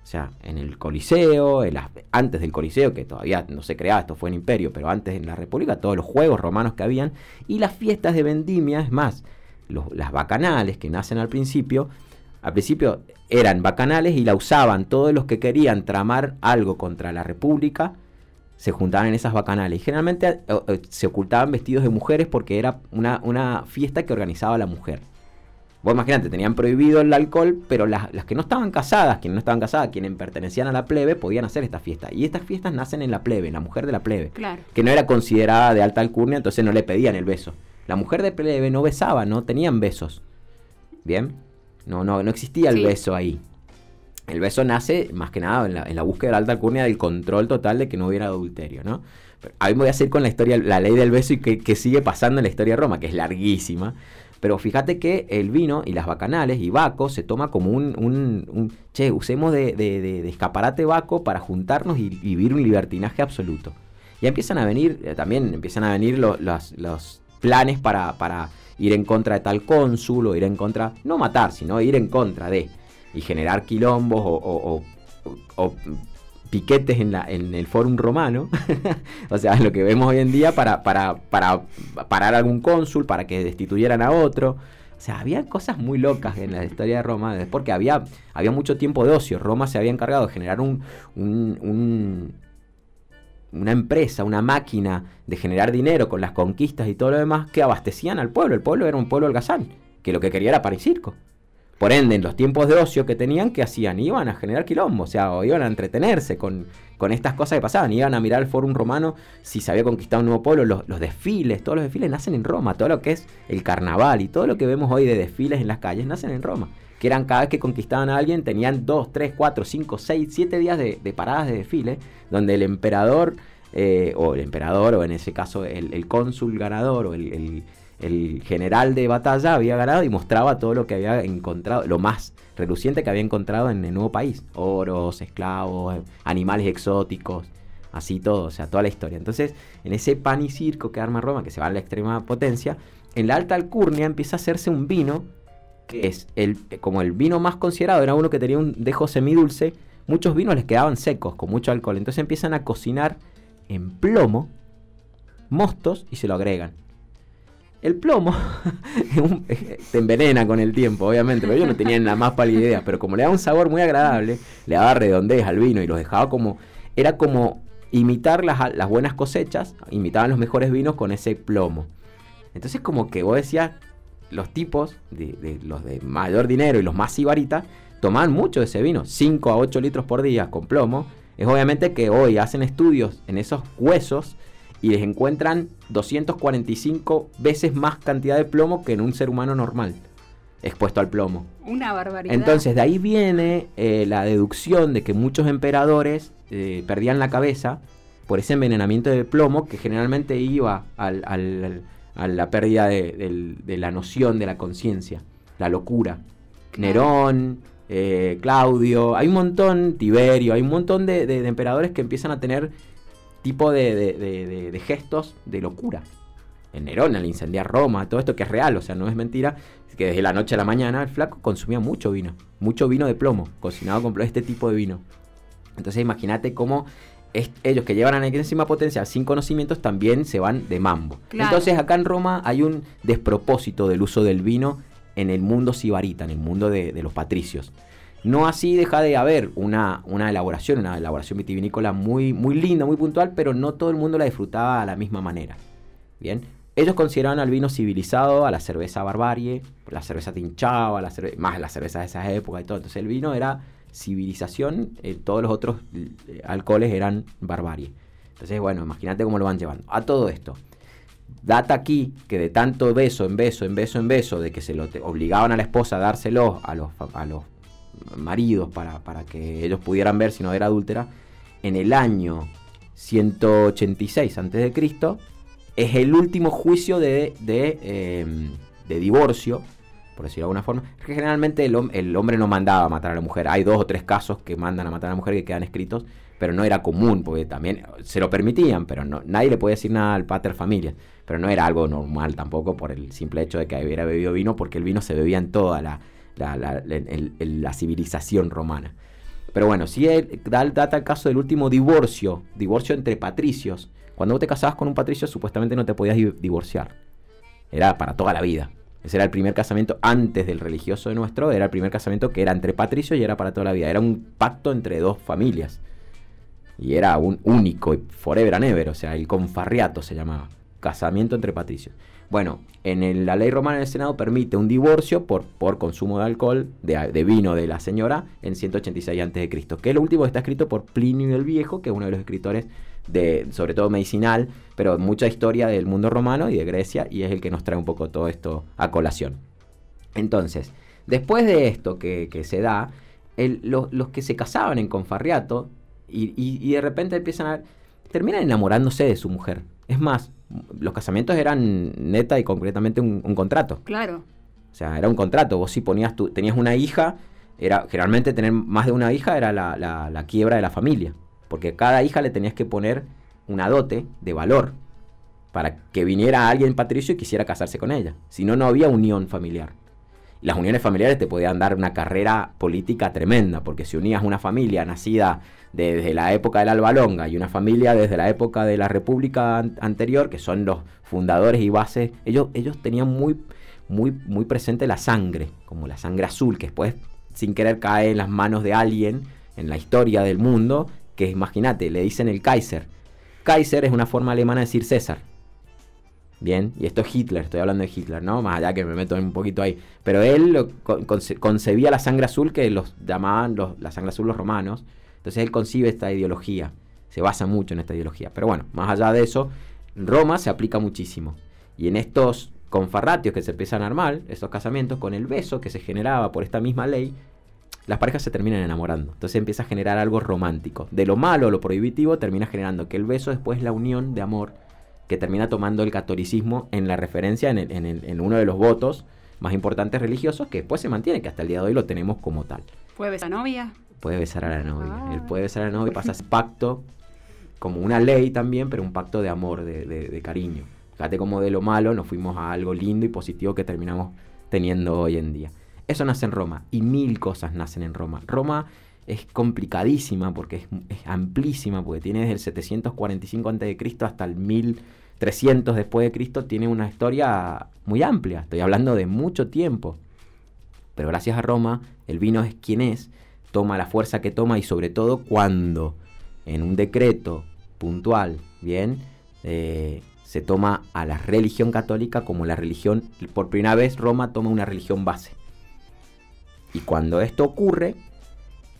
O sea, en el Coliseo, antes del Coliseo, que todavía no se creaba, esto fue en Imperio, pero antes en la República, todos los juegos romanos que habían, y las fiestas de vendimia, es más, las bacanales que nacen al principio, al principio eran bacanales y la usaban todos los que querían tramar algo contra la República, se juntaban en esas bacanales. Y generalmente eh, eh, se ocultaban vestidos de mujeres porque era una, una fiesta que organizaba la mujer. Vos imaginate, tenían prohibido el alcohol, pero las, que no estaban casadas, quienes no estaban casadas, quienes pertenecían a la plebe, podían hacer esta fiesta. Y estas fiestas nacen en la plebe, en la mujer de la plebe. Claro. Que no era considerada de alta alcurnia, entonces no le pedían el beso. La mujer de plebe no besaba, no tenían besos. ¿Bien? No, no, no existía el beso ahí. El beso nace más que nada en la, en la, búsqueda de la alta alcurnia del control total de que no hubiera adulterio, ¿no? Pero a mí me voy a hacer con la historia, la ley del beso y que, que sigue pasando en la historia de Roma, que es larguísima. Pero fíjate que el vino y las bacanales y Baco se toma como un, un, che, usemos de, de, escaparate Baco para juntarnos y, vivir un libertinaje absoluto. Ya empiezan a venir, eh, también empiezan a venir los, los, planes para, para ir en contra de tal cónsul o ir en contra, no matar, sino ir en contra de, y generar quilombos o, piquetes en, la, en el Fórum Romano, o sea, lo que vemos hoy en día para, para, para parar algún cónsul, para que destituyeran a otro. O sea, había cosas muy locas en la historia de Roma, porque había, había mucho tiempo de ocio. Roma se había encargado de generar un, un, una empresa, una máquina de generar dinero con las conquistas y todo lo demás que abastecían al pueblo. El pueblo era un pueblo holgazán, que lo que quería era para circo. Por ende, en los tiempos de ocio que tenían, ¿qué hacían? Iban a generar quilombo, o sea, iban a entretenerse con, con estas cosas que pasaban. Iban a mirar el Fórum Romano si se había conquistado un nuevo pueblo, los, los, desfiles, todos los desfiles nacen en Roma, todo lo que es el carnaval y todo lo que vemos hoy de desfiles en las calles nacen en Roma. Que eran cada vez que conquistaban a alguien, tenían 2, 3, 4, 5, 6, 7 días de, paradas de desfile, donde el emperador, eh, o el emperador, o en ese caso el, cónsul ganador, o el el general de batalla había ganado y mostraba todo lo que había encontrado, lo más reluciente que había encontrado en el nuevo país. Oros, esclavos, animales exóticos, así todo, o sea, toda la historia. Entonces, en ese pan y circo que arma Roma, que se va a la extrema potencia, en la alta alcurnia empieza a hacerse un vino que es el, como el vino más considerado, era uno que tenía un dejo semidulce, muchos vinos les quedaban secos, con mucho alcohol. Entonces empiezan a cocinar en plomo, mostos y se lo agregan. El plomo te envenena con el tiempo, obviamente, pero yo no tenía la más pálida idea. Pero como le da un sabor muy agradable, le daba redondez al vino y los dejaba como. Era como imitar las, las buenas cosechas, imitaban los mejores vinos con ese plomo. Entonces, como que vos decías, los tipos, de, los de mayor dinero y los más sibaritas, tomaban mucho de ese vino, 5 a 8 litros por día con plomo. Es obviamente que hoy hacen estudios en esos huesos y les encuentran 245 veces más cantidad de plomo que en un ser humano normal expuesto al plomo. Una barbaridad. Entonces de ahí viene eh, la deducción de que muchos emperadores eh, perdían la cabeza por ese envenenamiento de plomo que generalmente iba al, a la pérdida de, la noción de la conciencia, la locura. Nerón, eh, Claudio, hay un montón, Tiberio, hay un montón de emperadores que empiezan a tener tipo de, gestos de locura. En Nerón, al incendiar Roma, todo esto que es real, o sea, no es mentira, que desde la noche a la mañana el flaco consumía mucho vino, mucho vino de plomo, cocinado con este tipo de vino. Entonces imagínate cómo ellos que llevan a la enésima potencia sin conocimientos también se van de mambo. Entonces acá en Roma hay un despropósito del uso del vino en el mundo sibarita, en el mundo de los patricios. No así deja de haber una, una elaboración, una elaboración vitivinícola muy, muy linda, muy puntual, pero no todo el mundo la disfrutaba de la misma manera. Bien, ellos consideraban al vino civilizado, a la cerveza barbarie, la cerveza tinchaba, la más la cerveza de esa época y todo. Entonces el vino era civilización, eh, todos los otros eh, alcoholes eran barbarie. Entonces, bueno, imagínate cómo lo van llevando. A todo esto. Data aquí que de tanto beso en beso, en beso, en beso, de que se lo obligaban a la esposa a dárselo a los, a los maridos para, que ellos pudieran ver si no era adúltera, en el año 186 a.C., es el último juicio de, de, divorcio, por decirlo de alguna forma. que generalmente el, hombre no mandaba a matar a la mujer. Hay dos o tres casos que mandan a matar a la mujer que quedan escritos, pero no era común, porque también se lo permitían, pero no, nadie le puede decir nada al pater familia. Pero no era algo normal tampoco por el simple hecho de que hubiera bebido vino, porque el vino se bebía en toda la, la, civilización romana. Pero bueno, sí da, data el caso del último divorcio, divorcio entre patricios. Cuando vos te casabas con un patricio, supuestamente no te podías di- divorciar. Era para toda la vida. Ese era el primer casamiento antes del religioso de nuestro, era el primer casamiento que era entre patricios y era para toda la vida. Era un pacto entre dos familias. Y era un único, y forever and ever, o sea, el confarriato se llamaba. Casamiento entre patricios. Bueno, en la ley romana del Senado permite un divorcio por, por consumo de alcohol, de, de vino de la señora, en 186 a.C., que es lo último que está escrito por Plinio el Viejo, que es uno de los escritores de, sobre todo medicinal, pero mucha historia del mundo romano y de Grecia, y es el que nos trae un poco todo esto a colación. Entonces, después de esto que, que se da, el- los, los que se casaban en confarriato y, y- y de repente empiezan a... terminan enamorándose de su mujer. Es más, los casamientos eran neta y concretamente un, un contrato. Claro. O sea, era un contrato. Vos si ponías tu, tenías una hija, era generalmente tener más de una hija era la, la- la quiebra de la familia. Porque a cada hija le tenías que poner una dote de valor para que viniera alguien patricio y quisiera casarse con ella. Si no, no había unión familiar. Las uniones familiares te podían dar una carrera política tremenda, porque si unías una familia nacida desde la época del Alba Longa y una familia desde la época de la República an- anterior, que son los fundadores y bases, ellos, ellos tenían muy, muy, muy presente la sangre, como la sangre azul, que después, sin querer, cae en las manos de alguien en la historia del mundo, que imagínate, le dicen el Kaiser. Kaiser es una forma alemana de decir César. Bien, y esto es Hitler, estoy hablando de Hitler, ¿no? Más allá que me meto un poquito ahí. Pero él lo con- conce- concebía la sangre azul que los llamaban los, la sangre azul los romanos. Entonces él concibe esta ideología, se basa mucho en esta ideología. Pero bueno, más allá de eso, Roma se aplica muchísimo. Y en estos confarratios que se empiezan a armar, estos casamientos, con el beso que se generaba por esta misma ley, las parejas se terminan enamorando. Entonces empieza a generar algo romántico. De lo malo o lo prohibitivo termina generando que el beso después es la unión de amor que termina tomando el catolicismo en la referencia en, el- en el- en uno de los votos más importantes religiosos que después se mantiene, que hasta el día de hoy lo tenemos como tal. ¿Puede besar a novia? Puede besar a la novia. Ah. Él puede besar a la novia y pasa pacto como una ley también, pero un pacto de amor, de, de- de cariño. Fíjate como de lo malo nos fuimos a algo lindo y positivo que terminamos teniendo hoy en día. Eso nace en Roma y mil cosas nacen en Roma. Roma es complicadísima porque es, amplísima, porque tiene desde el 745 a.C. hasta el 1300 después de Cristo, tiene una historia muy amplia. Estoy hablando de mucho tiempo. Pero gracias a Roma, el vino es quien es, toma la fuerza que toma y sobre todo cuando en un decreto puntual, bien, eh, se toma a la religión católica como la religión, por primera vez Roma toma una religión base. Y cuando esto ocurre,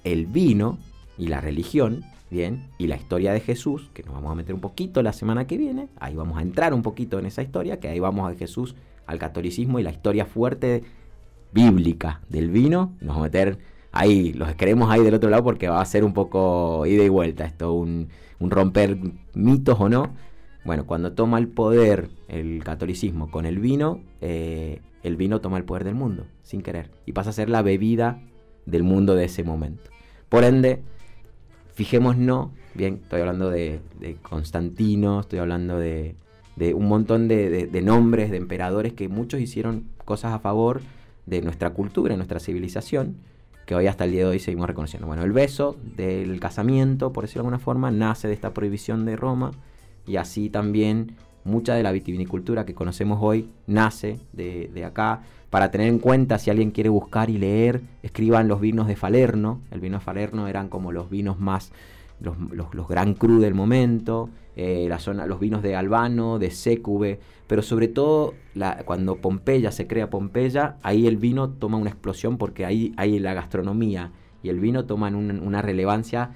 el vino y la religión, bien, y la historia de Jesús, que nos vamos a meter un poquito la semana que viene, ahí vamos a entrar un poquito en esa historia, que ahí vamos de Jesús al catolicismo y la historia fuerte bíblica del vino, nos vamos a meter ahí, los queremos ahí del otro lado porque va a ser un poco ida y vuelta esto, un, un romper mitos o no. Bueno, cuando toma el poder el catolicismo con el vino, eh, el vino toma el poder del mundo, sin querer, y pasa a ser la bebida del mundo de ese momento. Por ende, fijémonos, bien, estoy hablando de, Constantino, estoy hablando de, un montón de, de- de nombres, de emperadores que muchos hicieron cosas a favor de nuestra cultura, de nuestra civilización, que hoy hasta el día de hoy seguimos reconociendo. Bueno, el beso del casamiento, por decirlo de alguna forma, nace de esta prohibición de Roma y así también mucha de la vitivinicultura que conocemos hoy nace de, de acá. Para tener en cuenta, si alguien quiere buscar y leer, escriban los vinos de Falerno. El vino de Falerno eran como los vinos más, los, gran cru del momento, eh, la zona, los vinos de Albano, de Sécube, pero sobre todo cuando Pompeya se crea Pompeya, ahí el vino toma una explosión porque ahí, ahí la gastronomía y el vino toman un- una relevancia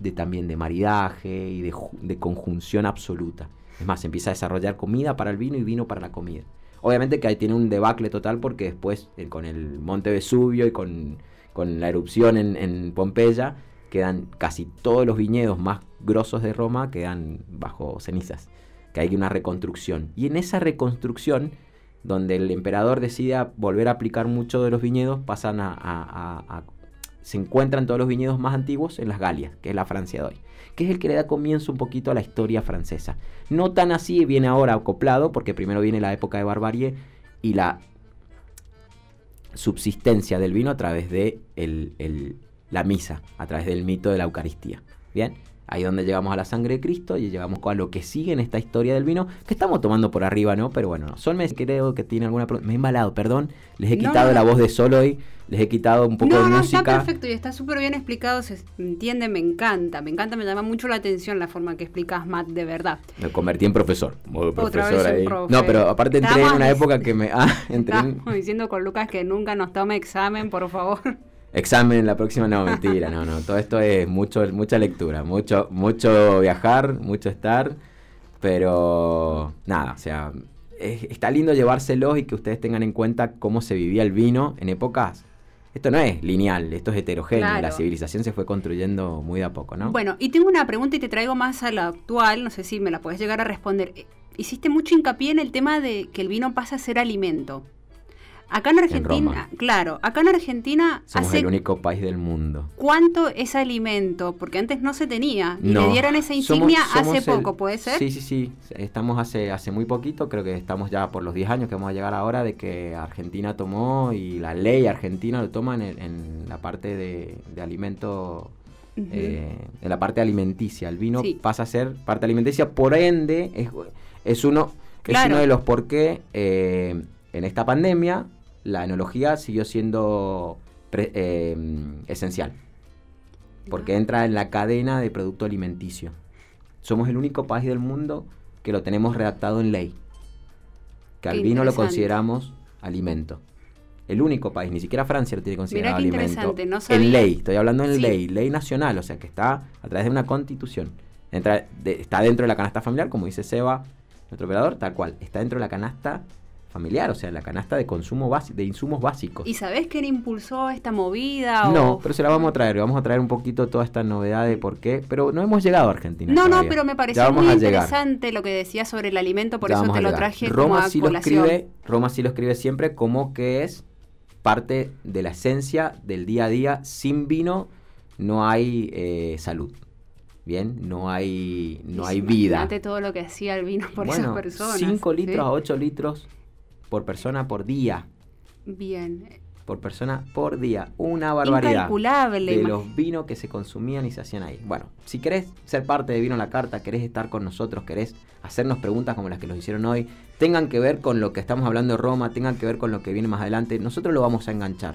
de también de maridaje y de, de conjunción absoluta. Es más, empieza a desarrollar comida para el vino y vino para la comida. Obviamente que ahí tiene un debacle total porque después eh, con el Monte Vesubio y con, con la erupción en, en Pompeya quedan casi todos los viñedos más grosos de Roma quedan bajo cenizas. Que hay una reconstrucción. Y en esa reconstrucción, donde el emperador decide volver a aplicar mucho de los viñedos, pasan a- a- se encuentran todos los viñedos más antiguos en las Galias, que es la Francia de hoy, que es el que le da comienzo un poquito a la historia francesa. No tan así, viene ahora acoplado, porque primero viene la época de barbarie y la subsistencia del vino a través de el- el- la misa, a través del mito de la Eucaristía. Bien, ahí es donde llegamos a la sangre de Cristo y llegamos a lo que sigue en esta historia del vino, que estamos tomando por arriba, ¿no? Pero bueno, Sol me creo que tiene alguna pregunta. Me he embalado, perdón, les he quitado no, la no. voz de Sol hoy, les he quitado un poco no, de no, música. está perfecto y está súper bien explicado, se entiende, me encanta, me encanta, me llama mucho la atención la forma que explicas, Matt, de verdad. Me convertí en profesor. Modo Otra profesor vez ahí. profe. No, pero aparte entré en una época que me. Ah, entré en Estamos diciendo con Lucas que nunca nos tome examen, por favor. Examen la próxima. No, mentira, no, no. Todo esto es mucho, mucha lectura, mucho, mucho viajar, mucho estar. Pero nada, o sea, es- está lindo llevárselos y que ustedes tengan en cuenta cómo se vivía el vino en épocas. Esto no es lineal, esto es heterogéneo. Claro. La civilización se fue construyendo muy de a poco, ¿no? Bueno, y tengo una pregunta y te traigo más a la actual, no sé si me la puedes llegar a responder. Eh, Hiciste mucho hincapié en el tema de que el vino pasa a ser alimento. Acá en Argentina, Roma. claro, acá en Argentina Somos hace el único país del mundo. cuánto es alimento, porque antes no se tenía y No, le dieron esa insignia somos hace el- poco, ¿puede ser? Sí, sí, sí. Estamos hace, hace muy poquito, creo que estamos ya por los 10 años que vamos a llegar ahora de que Argentina tomó y la ley argentina lo toma en, el- en la parte de, de alimento, eh, en la parte alimenticia. El vino Sí. pasa a ser parte alimenticia, por ende es, es uno, es uno de los por qué eh, en esta pandemia la enología siguió siendo pre- eh, esencial porque entra en la cadena de producto alimenticio. Somos el único país del mundo que lo tenemos redactado en ley. Que al vino lo consideramos alimento. El único país, ni siquiera Francia lo tiene considerado qué alimento. interesante, no sabía. En ley, estoy hablando en Sí. ley, ley nacional, o sea que está a través de una constitución. Entra de- está dentro de la canasta familiar, como dice Seba, nuestro operador, tal cual. Está dentro de la canasta familiar, o sea, la canasta de consumo básico, de insumos básicos. ¿Y sabés quién impulsó esta movida? No, pero se la vamos a traer. Vamos a traer un poquito toda esta novedad de por qué. Pero no hemos llegado a Argentina. No, no, pero me pareció muy llegar. interesante lo que decía sobre el alimento, por Ya eso te lo traje Roma como a sí lo escribe, Roma sí lo escribe siempre como que es parte de la esencia del día a día. Sin vino no hay eh, salud. Bien, no hay, no hay vida. Todo lo que hacía el vino por esas personas. 5 ¿sí? litros a 8 litros por persona por día. Bien. Por persona por día. Una barbaridad. Incalculable. de los vinos que se consumían y se hacían ahí. Bueno, si querés ser parte de Vino la Carta, querés estar con nosotros, querés hacernos preguntas como las que nos hicieron hoy, tengan que ver con lo que estamos hablando de Roma, tengan que ver con lo que viene más adelante, nosotros lo vamos a enganchar.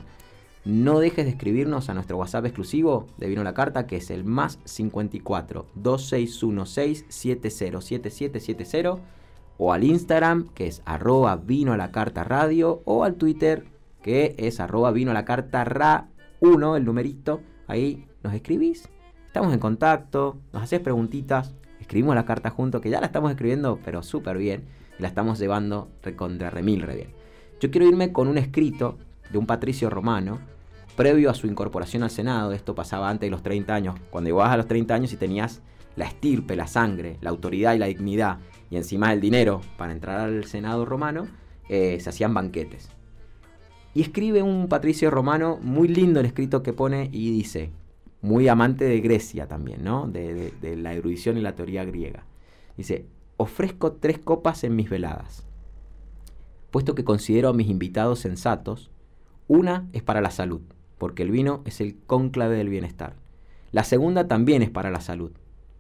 No dejes de escribirnos a nuestro WhatsApp exclusivo de Vino la Carta, que es el más 54 2616 707770 o al Instagram, que es arroba vino la carta radio, o al Twitter, que es arroba vino a la carta ra 1, el numerito. Ahí nos escribís, estamos en contacto, nos haces preguntitas, escribimos la carta juntos, que ya la estamos escribiendo, pero súper bien, y la estamos llevando recontra remil re bien. Yo quiero irme con un escrito de un patricio romano, previo a su incorporación al Senado, esto pasaba antes de los 30 años, cuando llegabas a los 30 años y tenías la estirpe, la sangre, la autoridad y la dignidad, y encima el dinero para entrar al Senado romano, eh, se hacían banquetes. Y escribe un patricio romano, muy lindo el escrito que pone, y dice, muy amante de Grecia también, ¿no? De- de la erudición y la teoría griega. Dice, ofrezco tres copas en mis veladas. Puesto que considero a mis invitados sensatos, una es para la salud, porque el vino es el cónclave del bienestar. La segunda también es para la salud,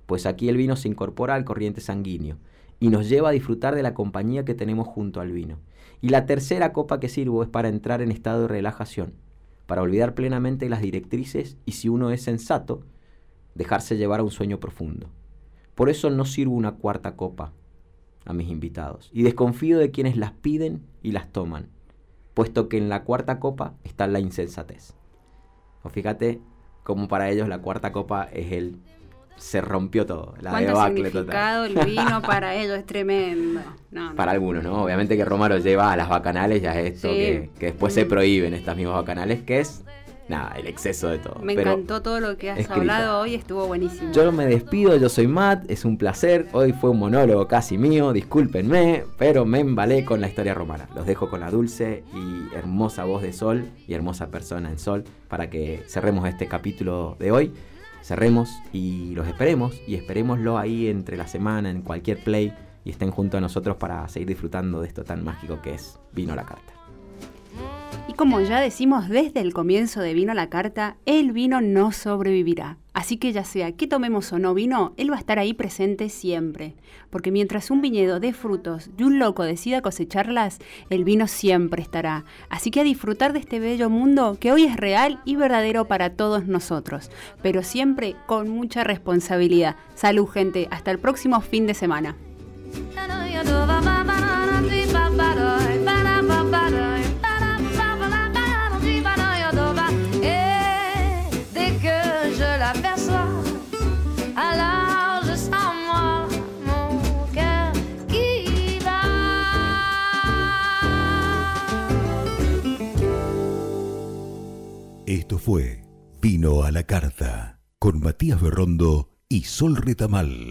pues aquí el vino se incorpora al corriente sanguíneo y nos lleva a disfrutar de la compañía que tenemos junto al vino. Y la tercera copa que sirvo es para entrar en estado de relajación, para olvidar plenamente las directrices y si uno es sensato, dejarse llevar a un sueño profundo. Por eso no sirvo una cuarta copa a mis invitados y desconfío de quienes las piden y las toman, puesto que en la cuarta copa está la insensatez. O fíjate cómo para ellos la cuarta copa es el se rompió todo, la ¿Cuánto debacle significado total. el vino para ellos? Es tremendo. No, no. Para algunos, ¿no? Obviamente que Roma lo lleva a las bacanales, ya es esto Sí. que, que después se Mm. prohíben estas mismas bacanales, que es, nada, el exceso de todo. Me Pero encantó todo lo que has escrito. hablado hoy, estuvo buenísimo. yo me despido, yo soy Matt, es un placer, hoy fue un monólogo casi mío, discúlpenme, pero me embalé con la historia romana. Los dejo con la dulce y hermosa voz de Sol y hermosa persona en Sol para que cerremos este capítulo de hoy. Cerremos y los esperemos y esperémoslo ahí entre la semana en cualquier play y estén junto a nosotros para seguir disfrutando de esto tan mágico que es Vino la Carta. Y como ya decimos desde el comienzo de Vino a la Carta, el vino no sobrevivirá. Así que ya sea que tomemos o no vino, él va a estar ahí presente siempre. Porque mientras un viñedo dé frutos y un loco decida cosecharlas, el vino siempre estará. Así que a disfrutar de este bello mundo que hoy es real y verdadero para todos nosotros. Pero siempre con mucha responsabilidad. Salud gente, hasta el próximo fin de semana. Esto fue Vino a la Carta con Matías Berrondo y Sol Retamal.